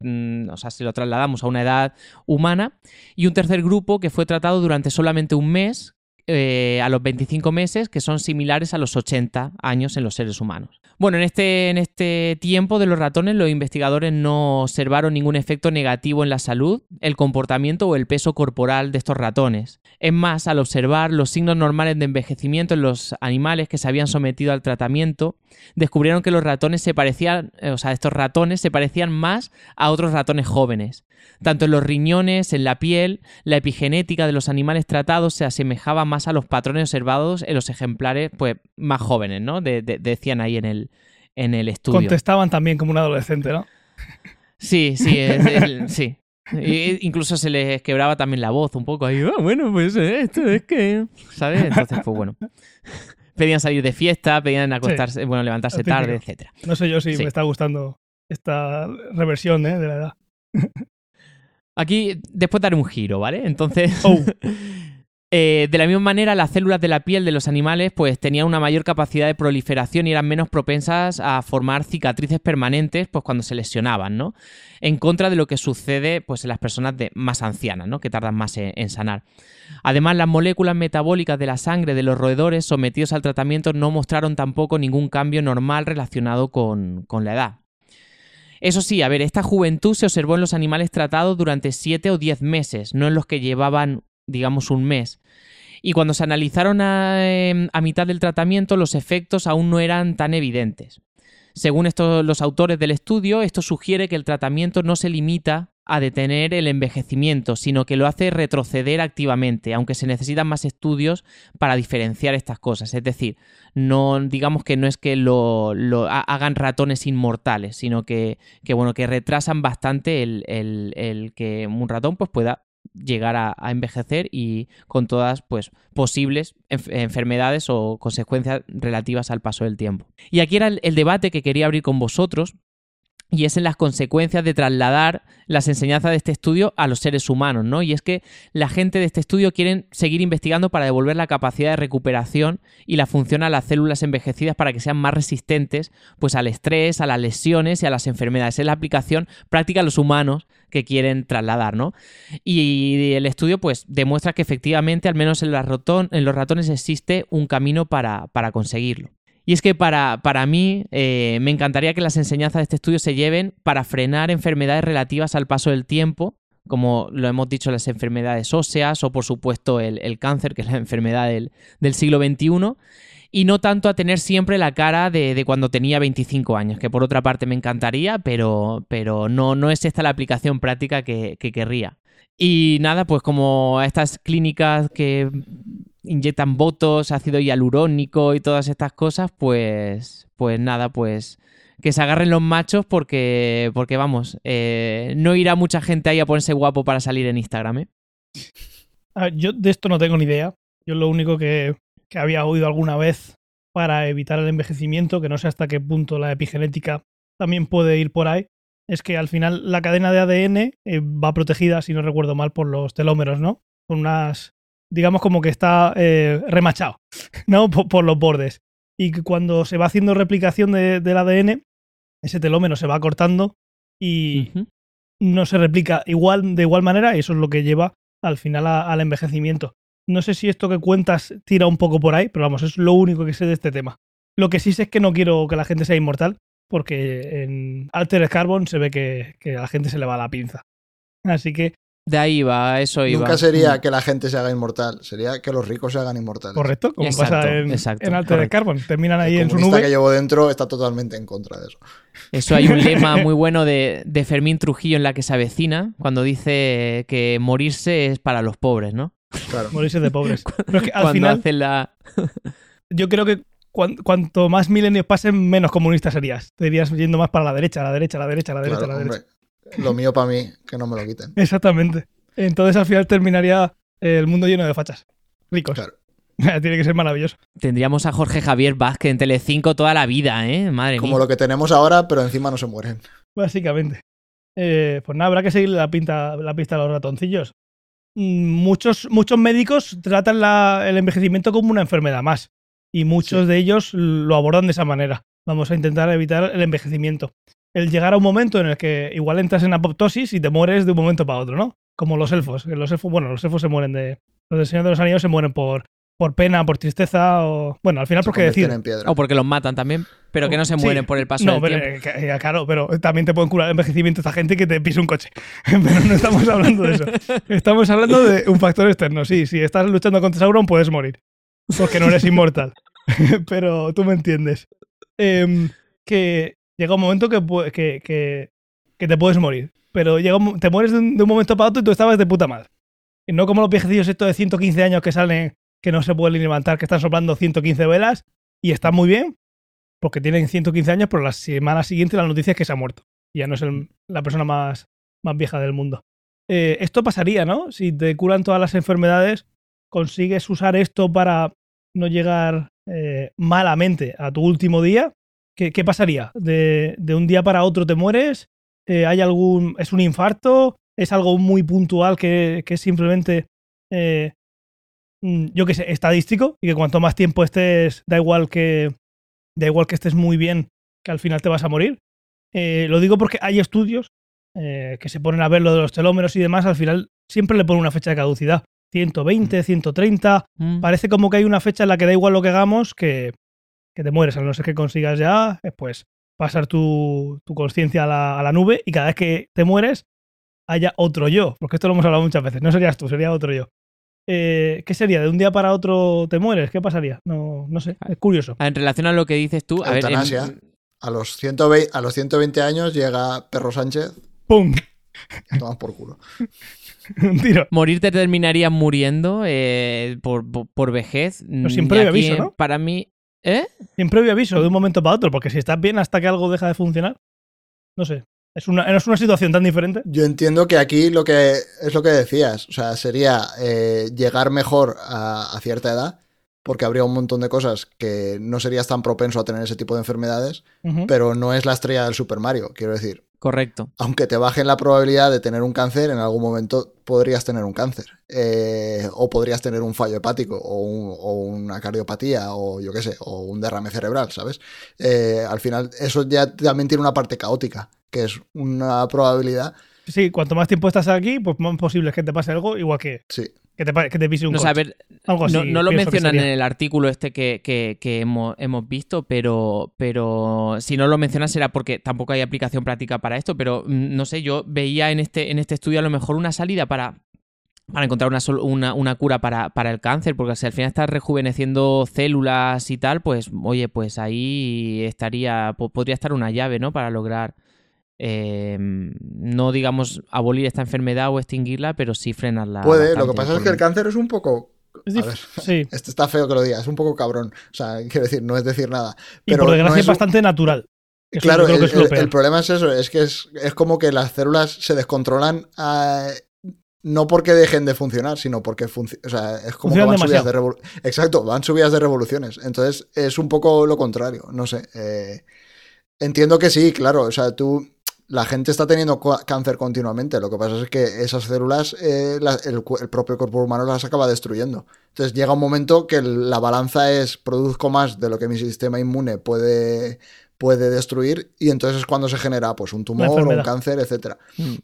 mm, si lo trasladamos a una edad humana, y un tercer grupo que fue tratado durante solamente un mes, eh, a los 25 meses, que son similares a los 80 años en los seres humanos. Bueno, en este, en este tiempo de los ratones, los investigadores no observaron ningún efecto negativo en la salud, el comportamiento o el peso corporal de estos ratones. Es más, al observar los signos normales de envejecimiento en los animales que se habían sometido al tratamiento, descubrieron que los ratones se parecían, eh, o sea, estos ratones se parecían más a otros ratones jóvenes. Tanto en los riñones, en la piel, la epigenética de los animales tratados se asemejaba más a los patrones observados en los ejemplares pues, más jóvenes, ¿no? decían ahí en el, en el estudio. Contestaban también como un adolescente, ¿no? Sí, sí, [laughs] sí. incluso se les quebraba también la voz un poco ahí. Ah, bueno, pues eh, esto es que. ¿Sabes? Entonces, pues bueno. Pedían salir de fiesta, pedían acostarse, bueno, levantarse tarde, etcétera. No sé yo si me está gustando esta reversión ¿eh? de la edad. Aquí después daré un giro, ¿vale? Entonces, oh. [laughs] eh, de la misma manera, las células de la piel de los animales pues tenían una mayor capacidad de proliferación y eran menos propensas a formar cicatrices permanentes pues cuando se lesionaban, ¿no? En contra de lo que sucede pues en las personas de, más ancianas, ¿no? Que tardan más en, sanar. Además, las moléculas metabólicas de la sangre de los roedores sometidos al tratamiento no mostraron tampoco ningún cambio normal relacionado con la edad. Eso sí, a ver, esta juventud se observó en los animales tratados durante 7 o 10 meses, no en los que llevaban, digamos, un mes. Y cuando se analizaron em, a, mitad del tratamiento, los efectos aún no eran tan evidentes. Según los autores del estudio, esto sugiere que el tratamiento no se limita a detener el envejecimiento, sino que lo hace retroceder activamente, aunque se necesitan más estudios para diferenciar estas cosas. Es decir, no digamos que no es que lo, hagan ratones inmortales, sino que, bueno, que retrasan bastante el, que un ratón pues, pueda llegar a, envejecer y con todas pues posibles enfermedades o consecuencias relativas al paso del tiempo. Y aquí era el debate que quería abrir con vosotros y es en las consecuencias de trasladar las enseñanzas de este estudio a los seres humanos, ¿no? Y es que la gente de este estudio quieren seguir investigando para devolver la capacidad de recuperación y la función a las células envejecidas para que sean más resistentes pues al estrés, a las lesiones y a las enfermedades. Es la aplicación práctica a los humanos que quieren trasladar, ¿no? Y el estudio pues demuestra que efectivamente, al menos en, en los ratones, existe un camino para, para conseguirlo. Y es que para, para mí eh, me encantaría que las enseñanzas de este estudio se lleven para frenar enfermedades relativas al paso del tiempo, como lo hemos dicho, las enfermedades óseas o por supuesto el, cáncer, que es la enfermedad del, siglo XXI, y no tanto a tener siempre la cara de, cuando tenía 25 años, que por otra parte me encantaría, pero, pero no, no es esta la aplicación práctica que, que querría. Y nada, pues como estas clínicas que inyectan votos, ácido hialurónico y todas estas cosas, pues, pues nada, pues que se agarren los machos porque, porque vamos, eh, no irá mucha gente ahí a ponerse guapo para salir en Instagram. ¿eh? yo de esto no tengo ni idea. Yo lo único que, que había oído alguna vez para evitar el envejecimiento, que no sé hasta qué punto la epigenética también puede ir por ahí, es que al final la cadena de ADN eh, va protegida, si no recuerdo mal, por los telómeros, ¿no? Con unas digamos como que está eh, remachado, [laughs] ¿no? Por, los bordes. Y cuando se va haciendo replicación del ADN, ese telómero se va cortando y no se replica igual, de igual manera, y eso es lo que lleva al final al envejecimiento. No sé si esto que cuentas tira un poco por ahí, pero vamos, es lo único que sé de este tema. Lo que sí sé es que no quiero que la gente sea inmortal, porque en Alter Carbon se ve que, que a la gente se le va la pinza. Así que De ahí va, eso iba. Nunca sería Mm. que la gente se haga inmortal, sería que los ricos se hagan inmortales. Correcto, como Exacto, pasa en, exacto, en Alter correcto. Carbon. Terminan ahí El en su comunista nube. que llevo dentro está totalmente en contra de eso. Eso hay un lema [laughs] muy bueno de, de Fermín Trujillo en la que se avecina, cuando dice que morirse es para los pobres, ¿no? Claro. Morirse de pobres. [laughs] Pero es que al cuando final, hacen la. [laughs] yo creo que cuan- cuanto más milenios pasen, menos comunista serías. Te irías yendo más para la derecha, a la derecha, a la derecha, a la derecha, Claro, a la derecha. hombre. Lo mío para mí, que no me lo quiten. [laughs] Exactamente. Entonces al final terminaría el mundo lleno de fachas. Ricos. Claro. [laughs] Tiene que ser maravilloso. Tendríamos a Jorge Javier Vázquez en Telecinco toda la vida, ¿eh? Madre Como mía. lo que tenemos ahora, pero encima no se mueren. Básicamente. Eh, pues nada, habrá que seguir la, pinta, la pista de los ratoncillos. Mm, Muchos, muchos médicos tratan la- el envejecimiento como una enfermedad más. Y muchos Sí. de ellos lo abordan de esa manera. Vamos a intentar evitar el envejecimiento. El llegar a un momento en el que igual entras en apoptosis y te mueres de un momento para otro, ¿no? Como los elfos. Los elfos, bueno, los elfos se mueren de. Los del Señor de los Anillos se mueren por, por pena, por tristeza o. Bueno, al final Se porque piedra. O porque los matan también, pero que no se Sí. mueren por el paso No, del pero, tiempo. eh, eh, claro, pero también te pueden curar el envejecimiento esta gente que te pisa un coche. [laughs] pero no estamos hablando de eso. Estamos hablando de un factor externo. Sí, si estás luchando contra Sauron puedes morir. Porque no eres inmortal. [laughs] pero tú me entiendes. Em, que llega un momento que, que, que- te puedes morir. Pero llega te mueres de un, momento para otro y tú estabas de puta madre. Y no como los viejecillos estos de 115 años que salen, que no se pueden levantar, que están soplando 115 velas y están muy bien, porque tienen 115 años, pero la semana siguiente la noticia es que se ha muerto. Ya no es el- la persona más, más vieja del mundo. Eh, esto pasaría, ¿no? Si te curan todas las enfermedades, consigues usar esto para no llegar eh, malamente a tu último día. ¿Qué, qué pasaría? De, de un día para otro te mueres? Eh, ¿Hay algún. ¿Es un infarto? ¿Es algo muy puntual que, que es simplemente. eh, mm, yo qué sé, estadístico? Y que cuanto más tiempo estés, da igual que. Da igual que estés muy bien, que al final te vas a morir. Eh, lo digo porque hay estudios que se ponen a ver lo de los telómeros y demás, al final siempre le ponen una fecha de caducidad. 120, 130. Mm. Parece como que hay una fecha en la que da igual lo que hagamos que, que te mueres, a no ser que consigas ya, eh, pues, pasar tu, tu conciencia a la, a la nube y cada vez que te mueres haya otro yo. Porque esto lo hemos hablado muchas veces. No serías tú, sería otro yo. Eh, ¿Qué sería? ¿De un día para otro te mueres? ¿Qué pasaría? No, no sé. Es curioso. En relación a lo que dices tú, a ver, en- A los, 120, a los 120 años llega Perro Sánchez ¡Pum! [laughs] tomas por culo. Un tiro. morir te terminarías muriendo eh, por, por, por vejez. Pero hay aquí, aviso, ¿no? Para mí. ¿Eh? Sin previo aviso, de un momento para otro. Porque si estás bien hasta que algo deja de funcionar, no sé. Es una, no es una situación tan diferente. Yo entiendo que aquí lo que es lo que decías, o sea, sería eh, llegar mejor a, a cierta edad, porque habría un montón de cosas que no serías tan propenso a tener ese tipo de enfermedades, pero no es la estrella del Super Mario, quiero decir. Correcto. Aunque te bajen la probabilidad de tener un cáncer, en algún momento podrías tener un cáncer. Eh, o podrías tener un fallo hepático, o, un- o una cardiopatía, o yo qué sé, o un derrame cerebral, ¿sabes? Eh, al final, eso ya también tiene una parte caótica, que es una probabilidad. Sí, cuanto más tiempo estás aquí, pues más posible es que te pase algo, igual que, Sí, que, te, pa- que te pise un No, coche. Algo así. no, no lo mencionan en el artículo este que, que- que hemos, hemos visto, pero, pero si no lo mencionas será porque tampoco hay aplicación práctica para esto, pero mm, no sé, yo veía en este, en este estudio a lo mejor una salida para, para encontrar una, una, una cura para, para el cáncer, porque si al final estás rejuveneciendo células y tal, pues oye, pues ahí estaría, po- podría estar una llave, ¿no? Para lograr... eh, no digamos abolir esta enfermedad o extinguirla, pero sí frenarla. puede. Lo que pasa es que el cáncer es un poco. Es A dif- ver, Sí. [laughs] este está feo que lo diga, es un poco cabrón. O sea, [laughs] quiero decir, no es decir nada. Y Pero por desgracia no es es un- bastante natural. Eso Claro, el, problema es eso, es que es, es como que las células se descontrolan ah, no porque dejen de funcionar, sino porque funci- o sea, es como que van subidas de revolu- Exacto, van subidas de revoluciones. Entonces es un poco lo contrario, no sé. eh, entiendo que sí, claro, o sea, tú... La gente está teniendo cáncer continuamente, lo que pasa es que esas células, eh, la- el, propio cuerpo humano las acaba destruyendo. Entonces llega un momento que la balanza es produzco más de lo que mi sistema inmune puede, puede destruir y entonces es cuando se genera pues un tumor o un cáncer, etcétera. Mm.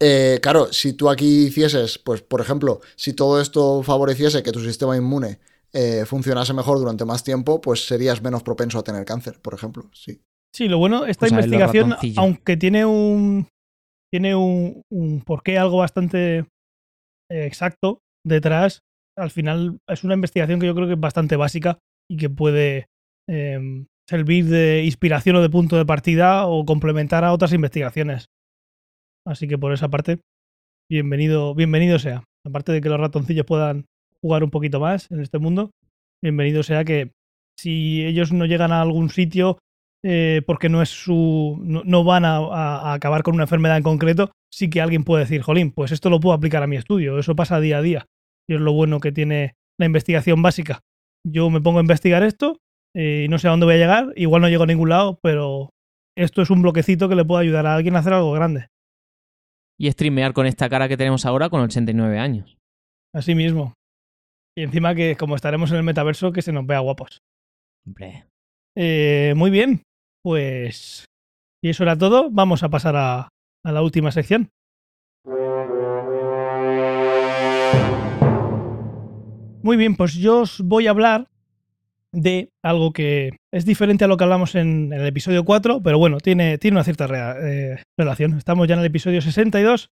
Eh, claro, si tú aquí hicieses, pues por ejemplo, si todo esto favoreciese que tu sistema inmune eh, funcionase mejor durante más tiempo, pues serías menos propenso a tener cáncer, por ejemplo. Sí. Sí, lo bueno, esta Pues investigación, aunque tiene un tiene un, un porqué algo bastante exacto detrás, al final es una investigación que yo creo que es bastante básica y que puede em, servir de inspiración o de punto de partida o complementar a otras investigaciones. Así que por esa parte, bienvenido, bienvenido sea. Aparte de que los ratoncillos puedan jugar un poquito más en este mundo, bienvenido sea que si ellos no llegan a algún sitio eh, porque no es su. no, van a, a, acabar con una enfermedad en concreto, sí que alguien puede decir, Jolín, pues esto lo puedo aplicar a mi estudio. Eso pasa día a día. Y es lo bueno que tiene la investigación básica. Yo me pongo a investigar esto eh, y no sé a dónde voy a llegar. Igual no llego a ningún lado, pero esto es un bloquecito que le puede ayudar a alguien a hacer algo grande. Y streamear con esta cara que tenemos ahora con 89 años. Así mismo. Y encima que como estaremos en el metaverso, que se nos vea guapos. Hombre. Eh, muy bien. Pues... Y eso era todo. Vamos a pasar a, la última sección. Muy bien, pues yo os voy a hablar de algo que es diferente a lo que hablamos en, el episodio 4, pero bueno, tiene, tiene una cierta eh, relación. Estamos ya en el episodio 62,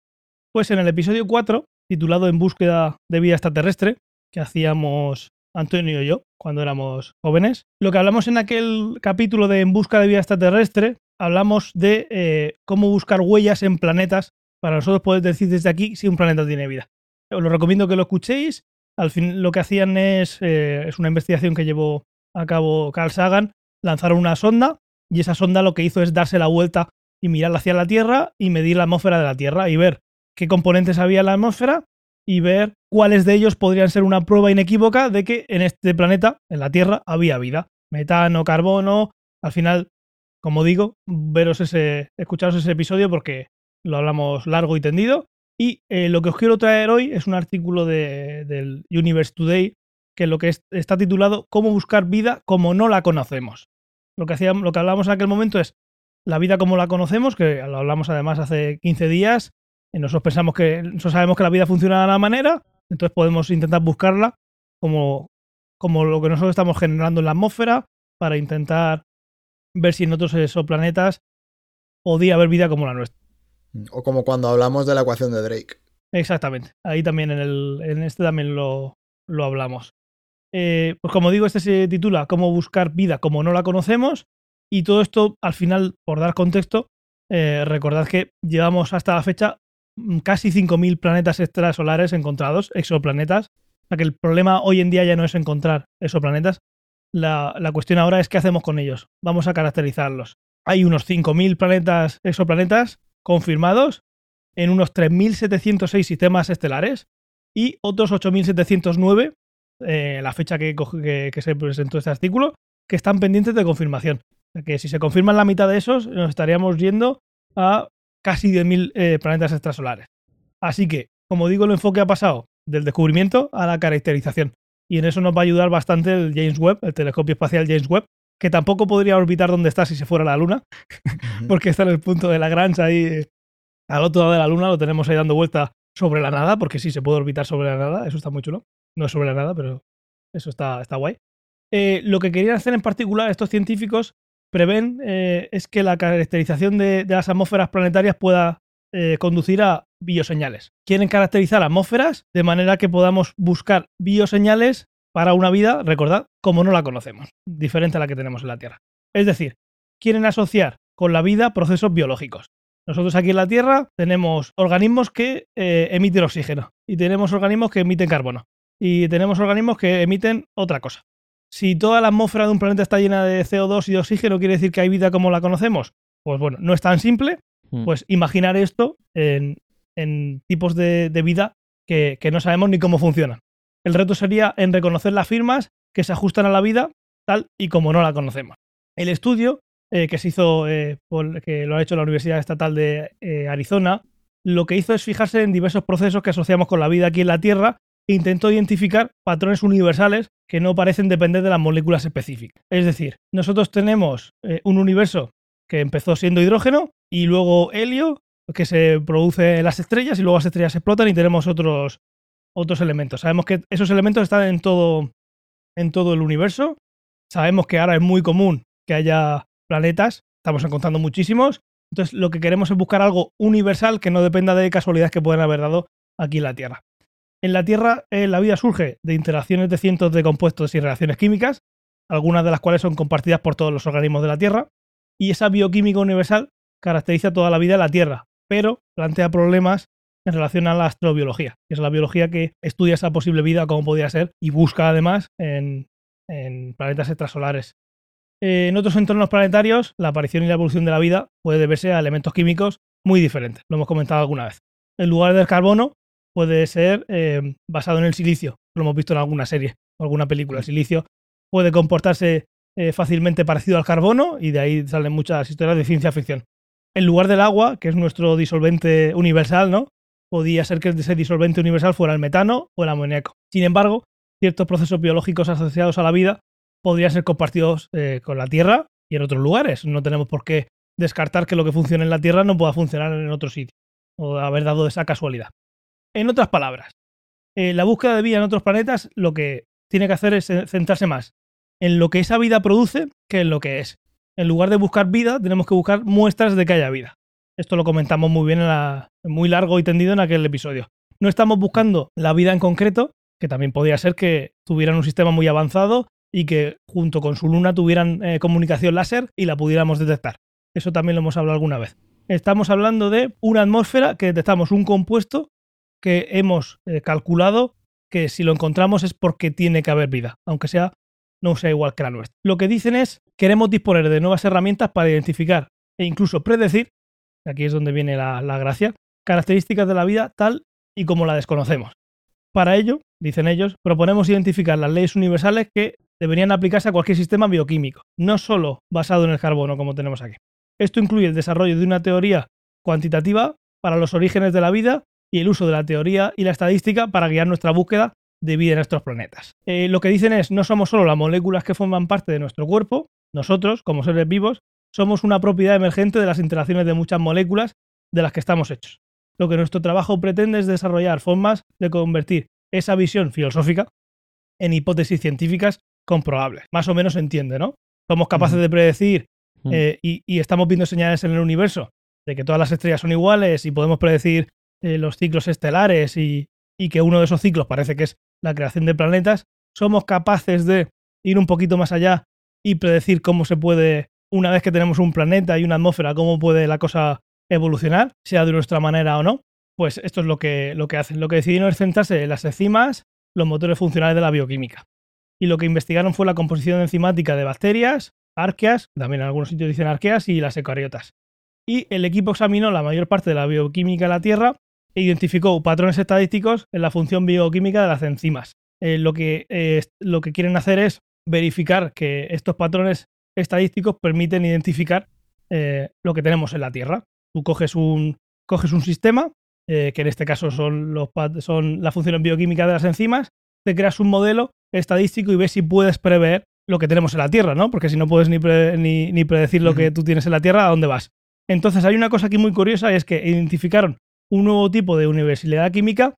pues en el episodio 4, titulado En búsqueda de vida extraterrestre, que hacíamos Antonio y yo cuando éramos jóvenes, lo que hablamos en aquel capítulo de En busca de vida extraterrestre, hablamos de eh, cómo buscar huellas en planetas para nosotros poder decir desde aquí si un planeta tiene vida. Os lo recomiendo que lo escuchéis al fin lo que hacían es, eh, es una investigación que llevó a cabo Carl Sagan, lanzaron una sonda y esa sonda lo que hizo es darse la vuelta y mirar hacia la Tierra y medir la atmósfera de la Tierra y ver qué componentes había en la atmósfera y ver cuáles de ellos podrían ser una prueba inequívoca de que en este planeta, en la Tierra, había vida. Metano, carbono. Al final, como digo, veros ese, escucharos ese episodio porque lo hablamos largo y tendido. Y eh, lo que os quiero traer hoy es un artículo de, del Universe Today que lo que está titulado Cómo buscar vida como no la conocemos. Lo que, hacíamos, lo que hablamos en aquel momento es la vida como la conocemos, que lo hablamos además hace 15 días. Nosotros pensamos que nosotros sabemos que la vida funciona de la manera, entonces podemos intentar buscarla como, como lo que nosotros estamos generando en la atmósfera para intentar ver si en otros exoplanetas podía haber vida como la nuestra. O como cuando hablamos de la ecuación de Drake. Exactamente. Ahí también en, el, en este también lo, lo hablamos. Eh, pues como digo, este se titula Cómo buscar vida como no la conocemos. Y todo esto, al final, por dar contexto, eh, recordad que llevamos hasta la fecha casi 5.000 planetas extrasolares encontrados, exoplanetas. O sea que el problema hoy en día ya no es encontrar exoplanetas. La, la cuestión ahora es qué hacemos con ellos. Vamos a caracterizarlos. Hay unos 5.000 planetas, exoplanetas confirmados en unos 3.706 sistemas estelares y otros 8.709, eh, la fecha que, que, se presentó este artículo, que están pendientes de confirmación. O sea que si se confirman la mitad de esos, nos estaríamos yendo a casi 10.000 eh, planetas extrasolares. Así que, como digo, el enfoque ha pasado del descubrimiento a la caracterización. Y en eso nos va a ayudar bastante el James Webb, el telescopio espacial James Webb, que tampoco podría orbitar donde está si se fuera a la Luna, [laughs] porque está en el punto de Lagrange ahí, al otro lado de la Luna, lo tenemos ahí dando vuelta sobre la nada, porque sí se puede orbitar sobre la nada, eso está muy chulo. No es sobre la nada, pero eso está, está guay. Eh, lo que querían hacer en particular estos científicos prevén eh, es que la caracterización de, las atmósferas planetarias pueda eh, conducir a bioseñales. Quieren caracterizar atmósferas de manera que podamos buscar bioseñales para una vida, recordad, como no la conocemos, diferente a la que tenemos en la Tierra. Es decir, quieren asociar con la vida procesos biológicos. Nosotros aquí en la Tierra tenemos organismos que eh, emiten oxígeno y tenemos organismos que emiten carbono y tenemos organismos que emiten otra cosa. Si toda la atmósfera de un planeta está llena de CO2 y de oxígeno, ¿quiere decir que hay vida como la conocemos? Pues bueno, no es tan simple. Hmm. Pues imaginar esto en, tipos de, vida que, no sabemos ni cómo funcionan. El reto sería en reconocer las firmas que se ajustan a la vida tal y como no la conocemos. El estudio eh, que se hizo, eh, que lo ha hecho la Universidad Estatal de eh, Arizona, lo que hizo es fijarse en diversos procesos que asociamos con la vida aquí en la Tierra intentó identificar patrones universales que no parecen depender de las moléculas específicas. Es decir, nosotros tenemos un universo que empezó siendo hidrógeno y luego helio, que se produce en las estrellas y luego las estrellas explotan y tenemos otros otros elementos. Sabemos que esos elementos están en todo, en todo el universo. Sabemos que ahora es muy común que haya planetas. Estamos encontrando muchísimos. Entonces, lo que queremos es buscar algo universal que no dependa de casualidades que puedan haber dado aquí en la Tierra. En la Tierra, eh, la vida surge de interacciones de cientos de compuestos y reacciones químicas, algunas de las cuales son compartidas por todos los organismos de la Tierra, y esa bioquímica universal caracteriza toda la vida en la Tierra, pero plantea problemas en relación a la astrobiología, que es la biología que estudia esa posible vida, cómo podría ser, y busca además en, en planetas extrasolares. Eh, en otros entornos planetarios, la aparición y la evolución de la vida puede deberse a elementos químicos muy diferentes, lo hemos comentado alguna vez. En lugar del carbono, puede ser eh, basado en el silicio, lo hemos visto en alguna serie o alguna película. El silicio puede comportarse eh, fácilmente parecido al carbono y de ahí salen muchas historias de ciencia ficción. En lugar del agua, que es nuestro disolvente universal, ¿no? Podía ser que ese disolvente universal fuera el metano o el amoníaco. Sin embargo, ciertos procesos biológicos asociados a la vida podrían ser compartidos eh, con la Tierra y en otros lugares. No tenemos por qué descartar que lo que funciona en la Tierra no pueda funcionar en otro sitio o haber dado esa casualidad. En otras palabras, eh, la búsqueda de vida en otros planetas lo que tiene que hacer es centrarse más en lo que esa vida produce que en lo que es. En lugar de buscar vida, tenemos que buscar muestras de que haya vida. Esto lo comentamos muy bien, en la, muy largo y tendido en aquel episodio. No estamos buscando la vida en concreto, que también podría ser que tuvieran un sistema muy avanzado y que junto con su luna tuvieran eh, comunicación láser y la pudiéramos detectar. Eso también lo hemos hablado alguna vez. Estamos hablando de una atmósfera que detectamos un compuesto que hemos eh, calculado que si lo encontramos es porque tiene que haber vida, aunque sea no sea igual que la nuestra. Lo que dicen es, queremos disponer de nuevas herramientas para identificar e incluso predecir, aquí es donde viene la, gracia, características de la vida tal y como la desconocemos. Para ello, dicen ellos, proponemos identificar las leyes universales que deberían aplicarse a cualquier sistema bioquímico, no solo basado en el carbono como tenemos aquí. Esto incluye el desarrollo de una teoría cuantitativa para los orígenes de la vida y el uso de la teoría y la estadística para guiar nuestra búsqueda de vida en estos planetas. Eh, lo que dicen es, no somos solo las moléculas que forman parte de nuestro cuerpo, nosotros, como seres vivos, somos una propiedad emergente de las interacciones de muchas moléculas de las que estamos hechos. Lo que nuestro trabajo pretende es desarrollar formas de convertir esa visión filosófica en hipótesis científicas comprobables. Más o menos se entiende, ¿no? Somos capaces de predecir eh, y, estamos viendo señales en el universo de que todas las estrellas son iguales y podemos predecir los ciclos estelares y, y que uno de esos ciclos parece que es la creación de planetas, somos capaces de ir un poquito más allá y predecir cómo se puede, una vez que tenemos un planeta y una atmósfera, cómo puede la cosa evolucionar, sea de nuestra manera o no. Pues esto es lo que, lo que hacen. Lo que decidieron es centrarse en las enzimas, los motores funcionales de la bioquímica. Y lo que investigaron fue la composición enzimática de bacterias, arqueas, también en algunos sitios dicen arqueas, y las eucariotas. Y el equipo examinó la mayor parte de la bioquímica de la Tierra e identificó patrones estadísticos en la función bioquímica de las enzimas. Eh, lo, que, eh, lo que quieren hacer es verificar que estos patrones estadísticos permiten identificar eh, lo que tenemos en la Tierra. Tú coges un, coges un sistema, que en este caso son, los, son la función bioquímica de las enzimas, te creas un modelo estadístico y ves si puedes prever lo que tenemos en la Tierra, ¿no? Porque si no puedes ni, ni, predecir lo que tú tienes en la Tierra, ¿a dónde vas? Entonces hay una cosa aquí muy curiosa y es que identificaron un nuevo tipo de universalidad química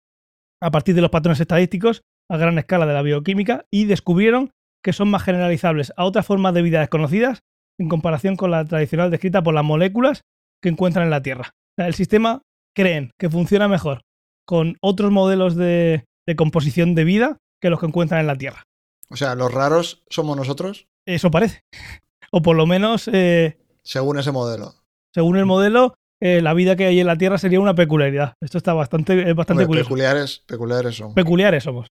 a partir de los patrones estadísticos a gran escala de la bioquímica y descubrieron que son más generalizables a otras formas de vida desconocidas en comparación con la tradicional descrita por las moléculas que encuentran en la Tierra. el sistema creen que funciona mejor con otros modelos de, composición de vida que los que encuentran en la Tierra. O sea, los raros somos nosotros. Eso parece. [laughs] O por lo menos... Eh, según ese modelo. Según el modelo, eh, la vida que hay en la Tierra sería una peculiaridad. Esto está bastante, bastante curioso. Peculiares, peculiares somos. Peculiares somos.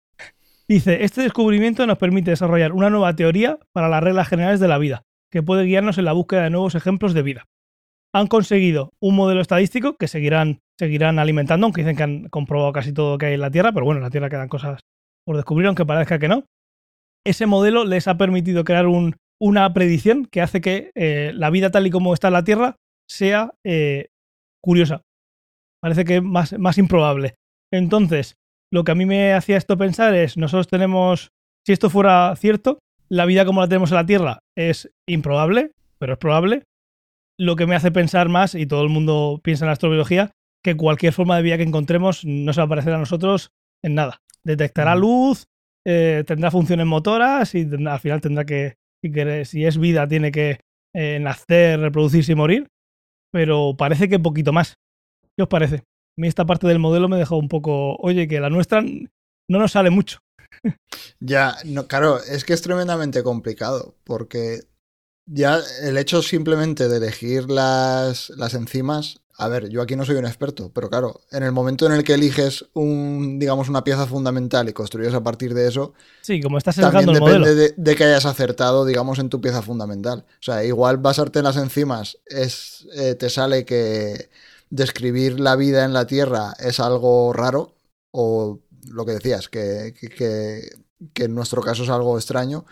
Dice, este descubrimiento nos permite desarrollar una nueva teoría para las reglas generales de la vida, que puede guiarnos en la búsqueda de nuevos ejemplos de vida. Han conseguido un modelo estadístico que seguirán, seguirán alimentando, aunque dicen que han comprobado casi todo lo que hay en la Tierra, pero bueno, en la Tierra quedan cosas por descubrir, aunque parezca que no. Ese modelo les ha permitido crear una predicción que hace que eh, la vida tal y como está en la Tierra sea eh, curiosa. Parece que es más, más improbable. Entonces, lo que a mí me hacía esto pensar es, nosotros tenemos, si esto fuera cierto, la vida como la tenemos en la Tierra es improbable, pero es probable. Lo que me hace pensar más, y todo el mundo piensa en la astrobiología, que cualquier forma de vida que encontremos no se va a parecer a nosotros en nada. Detectará luz, eh, tendrá funciones motoras y al final tendrá que, si, es vida, tiene que eh, nacer, reproducirse y morir pero parece que poquito más. ¿Qué os parece? A mí esta parte del modelo me dejó un poco, oye, que la nuestra no nos sale mucho. [laughs] Ya, no, claro, es que es tremendamente complicado, porque ya el hecho simplemente de elegir las, las enzimas, a ver, yo aquí no soy un experto, pero claro, en el momento en el que eliges un, digamos, una pieza fundamental y construyes a partir de eso, Sí, como estás también el depende modelo. de, de que hayas acertado, digamos, en tu pieza fundamental. O sea, igual basarte en las enzimas es, eh, te sale que describir la vida en la Tierra es algo raro, o lo que decías, que- que en nuestro caso es algo extraño.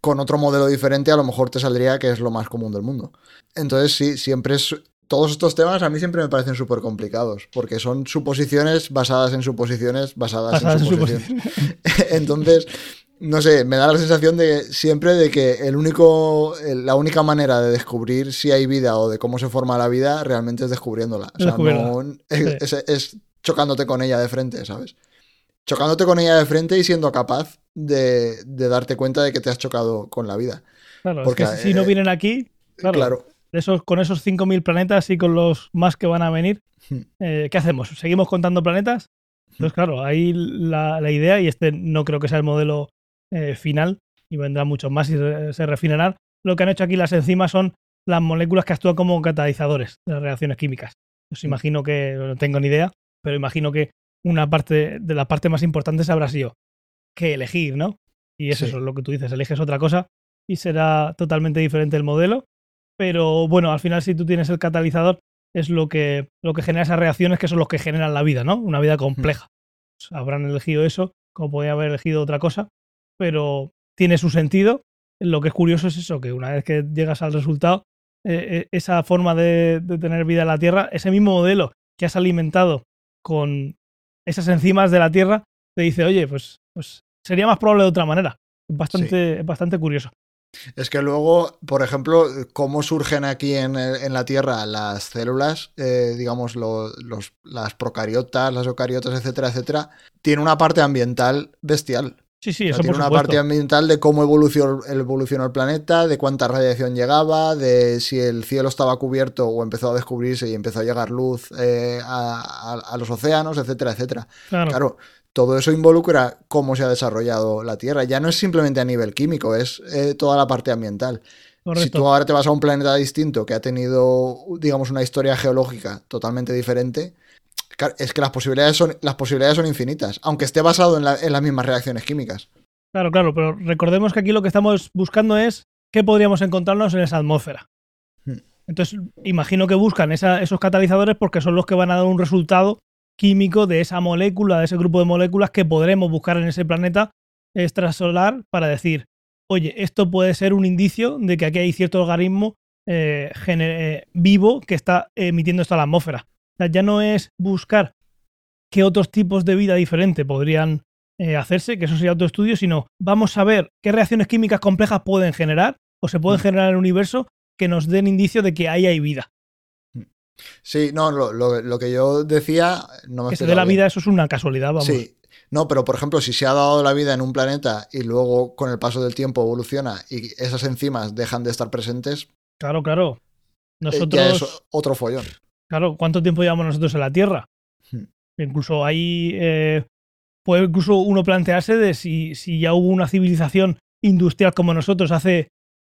Con otro modelo diferente, a lo mejor te saldría que es lo más común del mundo. Entonces, sí, siempre es. Todos estos temas a mí siempre me parecen súper complicados, porque son suposiciones basadas en suposiciones basadas, Basadas en suposiciones. [laughs] Entonces, no sé, me da la sensación de siempre de que el único, la única manera de descubrir si hay vida o de cómo se forma la vida realmente es descubriéndola. O sea, no- es, es- es chocándote con ella de frente, ¿sabes? Chocándote con ella de frente y siendo capaz de, de darte cuenta de que te has chocado con la vida. Claro, porque, es que si no eh, vienen aquí, claro, Claro. De esos, con esos 5.000 planetas y con los más que van a venir, Hmm. eh, ¿qué hacemos? ¿Seguimos contando planetas? Entonces, claro, ahí la, la idea, y este no creo que sea el modelo eh, final, y vendrán muchos más y re- se refinarán, lo que han hecho aquí las enzimas son las moléculas que actúan como catalizadores de las reacciones químicas. Pues Hmm. imagino que, no tengo ni idea, pero imagino que una parte de la parte más importante habrá sido que elegir, ¿no? Y es Sí. eso, lo que tú dices, eliges otra cosa y será totalmente diferente el modelo. Pero bueno, al final si tú tienes el catalizador es lo que, lo que genera esas reacciones que son los que generan la vida, ¿no? Una vida compleja. Pues habrán elegido eso, como podrían haber elegido otra cosa, pero tiene su sentido. Lo que es curioso es eso, que una vez que llegas al resultado, eh, eh, esa forma de, de tener vida en la Tierra, ese mismo modelo que has alimentado con esas enzimas de la Tierra, te dice, oye, pues, pues sería más probable de otra manera. Bastante, es bastante curioso. Es que luego, por ejemplo, cómo surgen aquí en, la Tierra las células, eh, digamos, lo- los, las procariotas, las eucariotas, etcétera, etcétera, tiene una parte ambiental bestial. Sí, sí, O sea, eso tiene por una supuesto. parte ambiental de cómo evolucionó, evolucionó el planeta, de cuánta radiación llegaba, de si el cielo estaba cubierto o empezó a descubrirse y empezó a llegar luz eh, a, a- a los océanos, etcétera, etcétera. Claro, Claro, todo eso involucra cómo se ha desarrollado la Tierra. Ya no es simplemente a nivel químico, es eh, toda la parte ambiental. Si tú ahora te vas a un planeta distinto que ha tenido, digamos, una historia geológica totalmente diferente, es que las posibilidades son, las posibilidades son infinitas, aunque esté basado en, la- en las mismas reacciones químicas. Claro, claro, pero recordemos que aquí lo que estamos buscando es qué podríamos encontrarnos en esa atmósfera. Hmm. Entonces, imagino que buscan esa- esos catalizadores porque son los que van a dar un resultado químico de esa molécula, de ese grupo de moléculas que podremos buscar en ese planeta extrasolar para decir, oye, esto puede ser un indicio de que aquí hay cierto organismo eh, eh, vivo que está emitiendo esto a la atmósfera. O sea, ya no es buscar qué otros tipos de vida diferente podrían eh, hacerse, que eso sería otro estudio, sino vamos a ver qué reacciones químicas complejas pueden generar o se pueden Mm. generar en el universo que nos den indicio de que ahí hay vida. Sí, no, lo, lo- lo que yo decía no me Que se dé la bien. vida, eso es una casualidad, vamos. Sí. No, pero por ejemplo, si se ha dado la vida en un planeta y luego con el paso del tiempo evoluciona y esas enzimas dejan de estar presentes, Claro, claro. eh, Nosotros, ya es otro follón. claro, ¿cuánto tiempo llevamos nosotros en la Tierra? Hmm. Incluso ahí eh, puede incluso uno plantearse de si, si ya hubo una civilización industrial como nosotros hace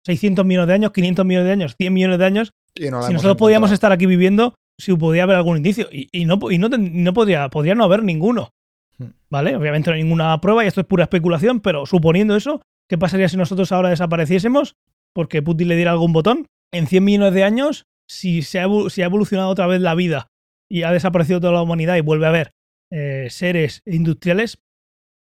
600 millones de años, 500 millones de años, 100 millones de años, Y no la si nosotros podíamos estar aquí viviendo, si podía haber algún indicio. Y, y no, y no, no podría, podría no haber ninguno. Hmm. ¿Vale? Obviamente no hay ninguna prueba y esto es pura especulación, pero suponiendo eso, ¿qué pasaría si nosotros ahora desapareciésemos? Porque Putin le diera algún botón. En 100 millones de años, si, se ha, si ha evolucionado otra vez la vida y ha desaparecido toda la humanidad y vuelve a haber eh, seres industriales,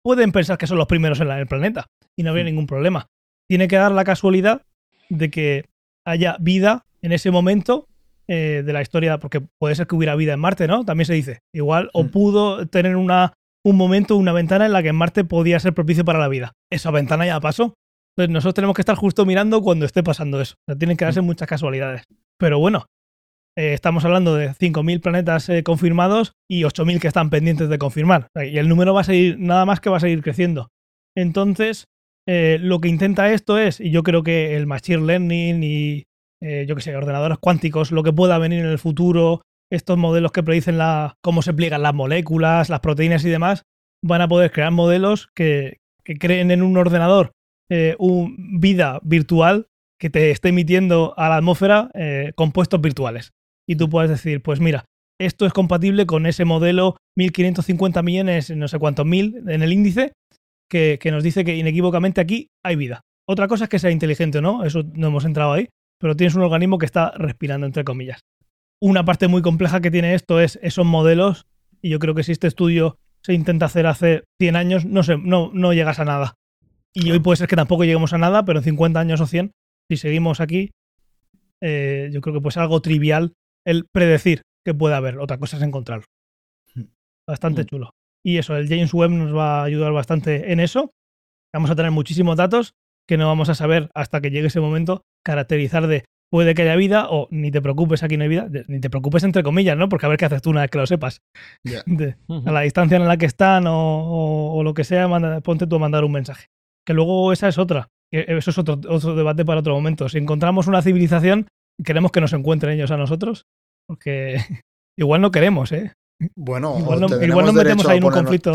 pueden pensar que son los primeros en el planeta y no habría Hmm. ningún problema. Tiene que dar la casualidad de que haya vida en ese momento eh, de la historia, porque puede ser que hubiera vida en Marte, ¿no? También se dice. Igual, o Mm. pudo tener una, un momento, una ventana en la que en Marte podía ser propicio para la vida. Esa ventana ya pasó. Entonces nosotros tenemos que estar justo mirando cuando esté pasando eso. O sea, tienen que darse muchas casualidades. Pero bueno, eh, estamos hablando de 5.000 planetas eh, confirmados y 8.000 que están pendientes de confirmar. Y el número va a seguir, nada más que va a seguir creciendo. Entonces, eh, lo que intenta esto es, y yo creo que el Machine Learning y, eh, yo qué sé, ordenadores cuánticos, lo que pueda venir en el futuro, estos modelos que predicen la, cómo se pliegan las moléculas, las proteínas y demás, van a poder crear modelos que, que creen en un ordenador eh, un vida virtual que te esté emitiendo a la atmósfera eh, compuestos virtuales. Y tú puedes decir, pues mira, esto es compatible con ese modelo 1550 millones, no sé cuántos mil en el índice, que, que nos dice que inequívocamente aquí hay vida. Otra cosa es que sea inteligente no, eso no hemos entrado ahí, pero tienes un organismo que está respirando, entre comillas. Una parte muy compleja que tiene esto es esos modelos, y yo creo que si este estudio se intenta hacer hace 100 años, no, sé, no, no llegas a nada. Y hoy puede ser que tampoco lleguemos a nada, pero en 50 años o 100, si seguimos aquí, eh, yo creo que pues algo trivial el predecir que puede haber. Otra cosa es encontrarlo. Bastante Mm. chulo. Y eso, el James Webb nos va a ayudar bastante en eso. Vamos a tener muchísimos datos que no vamos a saber hasta que llegue ese momento caracterizar de puede que haya vida o ni te preocupes, aquí no hay vida. Ni te preocupes entre comillas, ¿no? Porque a ver qué haces tú una vez que lo sepas. [laughs] De- a la distancia en la que están o, o- o lo que sea, manda- ponte tú a mandar un mensaje. Que luego esa es otra. Eso es otro, otro debate para otro momento. Si encontramos una civilización, queremos que nos encuentren ellos a nosotros. Porque [laughs] igual no queremos, ¿eh? Bueno, Igual, no- igual nos derecho metemos ahí en un conflicto.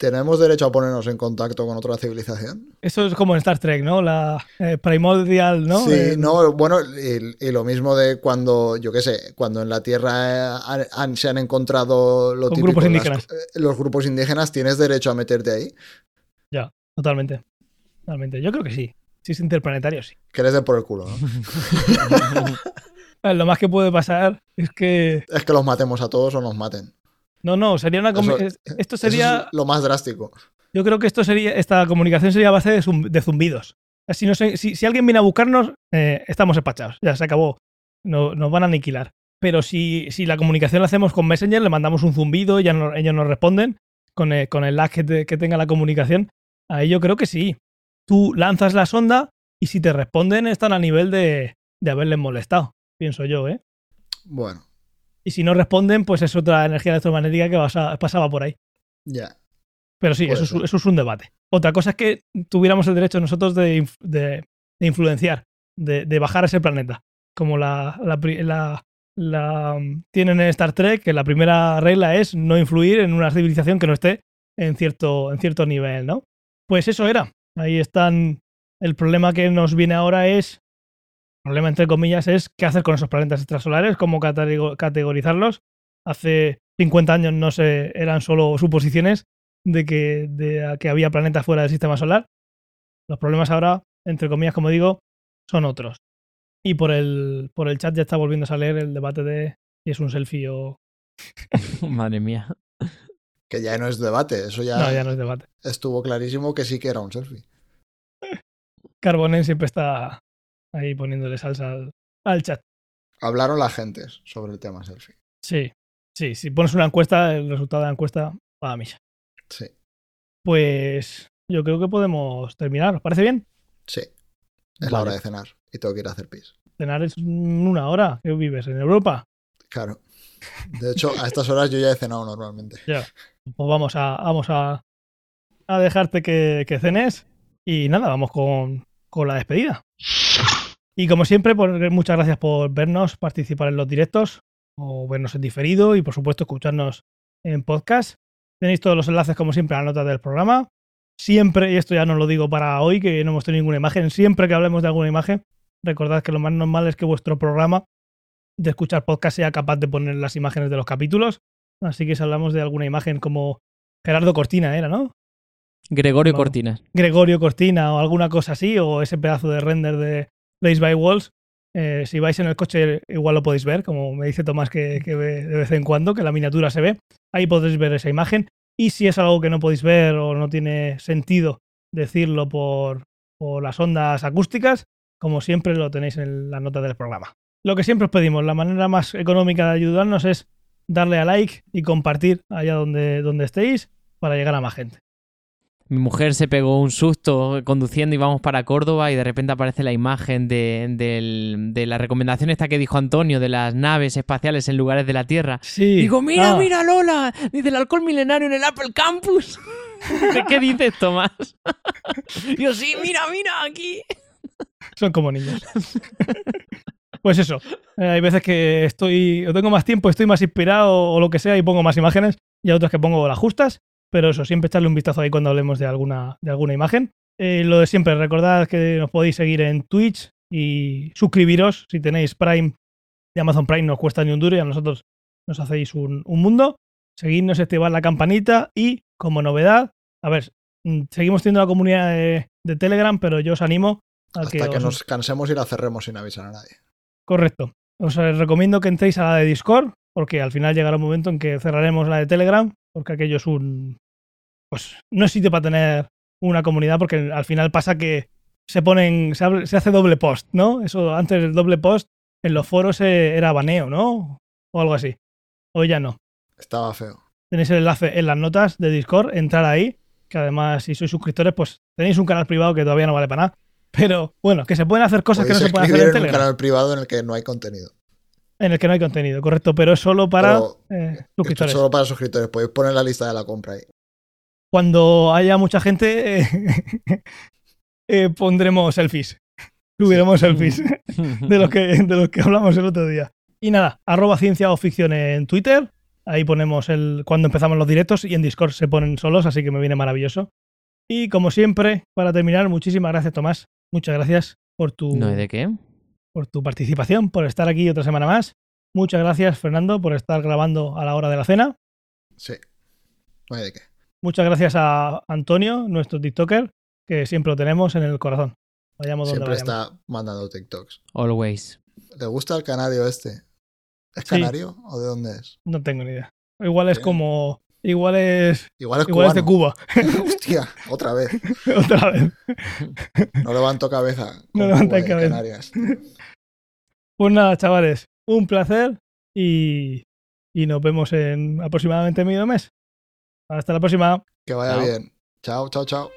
¿Tenemos derecho a ponernos en contacto con otra civilización? Eso es como en Star Trek, ¿no? La eh, primordial, ¿no? Sí, Eh, no, bueno, y, y lo mismo de cuando, yo qué sé, cuando en la Tierra eh, han- han- se han encontrado lo Con típico, grupos las- indígenas. eh, los grupos indígenas, ¿tienes derecho a meterte ahí? Totalmente. Totalmente. Yo creo que sí. Si es interplanetario, sí. Que les den por el culo, ¿no? [laughs] Lo más que puede pasar es que. es que los matemos a todos o nos maten. No, no, sería una. Eso- Esto sería. es lo más drástico. Yo creo que esto sería, esta comunicación sería a base de, zum- de zumbidos. Si, no sé- si, si alguien viene a buscarnos, eh, estamos empachados. Ya se acabó. No, nos van a aniquilar. Pero si, si la comunicación la hacemos con Messenger, le mandamos un zumbido y ya no- ellos nos responden con el, con el lag que, te- que tenga la comunicación. Ahí yo creo que sí. Tú lanzas la sonda y si te responden están a nivel de, de haberles molestado, pienso yo, ¿eh? Bueno, Y si no responden, pues es otra energía electromagnética que pasa- pasaba por ahí. ya. Pero sí, eso es, eso es un debate. Otra cosa es que tuviéramos el derecho nosotros de, de- de influenciar, de, de bajar a ese planeta. Como la, la, la- la, um, tienen en Star Trek, que la primera regla es no influir en una civilización que no esté en cierto, en cierto nivel, ¿no? Pues eso era. Ahí están. El problema que nos viene ahora es. Problema entre comillas es qué hacer con esos planetas extrasolares, cómo catego- categorizarlos. Hace 50 años no se eran solo suposiciones de que, de que había planetas fuera del sistema solar. Los problemas ahora, entre comillas, como digo, son otros. Y por el, por el chat ya está volviendo a salir el debate de si es un selfie o. [laughs] Madre mía. Que ya no es debate, eso ya, No, ya no es debate. estuvo clarísimo que sí que era un selfie. [laughs] Carbonen siempre está ahí poniéndole salsa al, al chat. Hablaron las gentes sobre el tema selfie. Sí, sí, si pones una encuesta, el resultado de la encuesta va a misa. Sí, Pues yo creo que podemos terminar. ¿Os parece bien? sí. Es la hora de cenar y tengo que ir a hacer pis. Cenar es una hora. ¿Qué vives? ¿En Europa? Claro. De hecho, a estas horas yo ya he cenado normalmente. Pues vamos a, vamos a, a dejarte que, que cenes. Y nada, vamos con, con la despedida. Y como siempre, pues, muchas gracias por vernos, participar en los directos, o vernos en diferido y por supuesto escucharnos en podcast. Tenéis todos los enlaces, como siempre, a la nota del programa. Siempre, y esto ya no lo digo para hoy, que no hemos tenido ninguna imagen, siempre que hablemos de alguna imagen, recordad que lo más normal es que vuestro programa de escuchar podcast sea capaz de poner las imágenes de los capítulos. Así que si hablamos de alguna imagen como Gerardo Cortina, era, ¿no? Gregorio Vamos. Cortinas. Gregorio Cortina o alguna cosa así, o ese pedazo de render de Place by Walls. eh, si vais en el coche, igual lo podéis ver, como me dice Tomás que, ve de vez en cuando, que la miniatura se ve. Ahí podéis ver esa imagen. Y si es algo que no podéis ver o no tiene sentido decirlo por, por las ondas acústicas, como siempre lo tenéis en la nota del programa. Lo que siempre os pedimos, la manera más económica de ayudarnos es darle a like y compartir allá donde, donde estéis para llegar a más gente. Mi mujer se pegó un susto conduciendo y vamos para Córdoba y de repente aparece la imagen de, de la recomendación esta que dijo Antonio de las naves espaciales en lugares de la Tierra. Sí. Digo, mira, Ah. mira, Lola, dice el alcohol milenario en el Apple Campus. ¿De [laughs] qué dices, Tomás? Yo, sí, mira, mira, aquí. Son como niños. [laughs] pues eso. eh, hay veces que estoy, o tengo más tiempo, estoy más inspirado o lo que sea y pongo más imágenes. Y hay otras que pongo las justas. Pero eso, siempre echarle un vistazo ahí cuando hablemos de alguna, de alguna imagen. Eh, lo de siempre, recordad que nos podéis seguir en Twitch y suscribiros si tenéis Prime de Amazon Prime, no os cuesta ni un duro y a nosotros nos hacéis un, un mundo. Seguidnos, activar la campanita y, como novedad, a ver, mm, seguimos teniendo la comunidad de, de Telegram, pero yo os animo a Hasta que, que os- nos cansemos y la cerremos sin avisar a nadie. Correcto. Os eh, recomiendo que entréis a la de Discord, porque al final llegará un momento en que cerraremos la de Telegram, porque aquello es un. Pues no es sitio para tener una comunidad, porque al final pasa que se ponen. Se, abre- se hace doble post, ¿no? Eso antes del doble post en los foros eh, era baneo, ¿no? O algo así. Hoy ya no. Estaba feo. Tenéis el enlace en las notas de Discord, entrar ahí, que además si sois suscriptores, pues tenéis un canal privado que todavía no vale para nada. Pero bueno, que se pueden hacer cosas que no se pueden hacer en en un Telegram. canal privado en el que no hay contenido. En el que no hay contenido, correcto, pero es solo para Pero eh, Esto es suscriptores. solo para suscriptores. Podéis poner la lista de la compra ahí. Cuando haya mucha gente, eh, [laughs] eh, pondremos selfies. Subiremos selfies de los, que, de los que hablamos el otro día. Y nada, arroba ciencia o ficción en Twitter. Ahí ponemos el cuando empezamos los directos y en Discord se ponen solos, así que me viene maravilloso. Y como siempre, para terminar, muchísimas gracias, Tomás. Muchas gracias por tu, ¿No hay de qué? Por tu participación, por estar aquí otra semana más. Muchas gracias, Fernando, por estar grabando a la hora de la cena. Sí. No hay de qué. Muchas gracias a Antonio, nuestro TikToker, que siempre lo tenemos en el corazón. Vayamos donde Siempre vayamos. está mandando TikToks. Always. ¿Le gusta el canario este? ¿Es Sí. canario o de dónde es? No tengo ni idea. Igual es como. Igual es. Igual es Igual es de. Cuba. [laughs] Hostia, otra vez. [laughs] Otra vez. No levanto cabeza. No y cabeza. Canarias. Pues nada, chavales. Un placer y. Y nos vemos en aproximadamente medio mes. Hasta la próxima. Que vaya Chao. bien. Chao, chao, chao.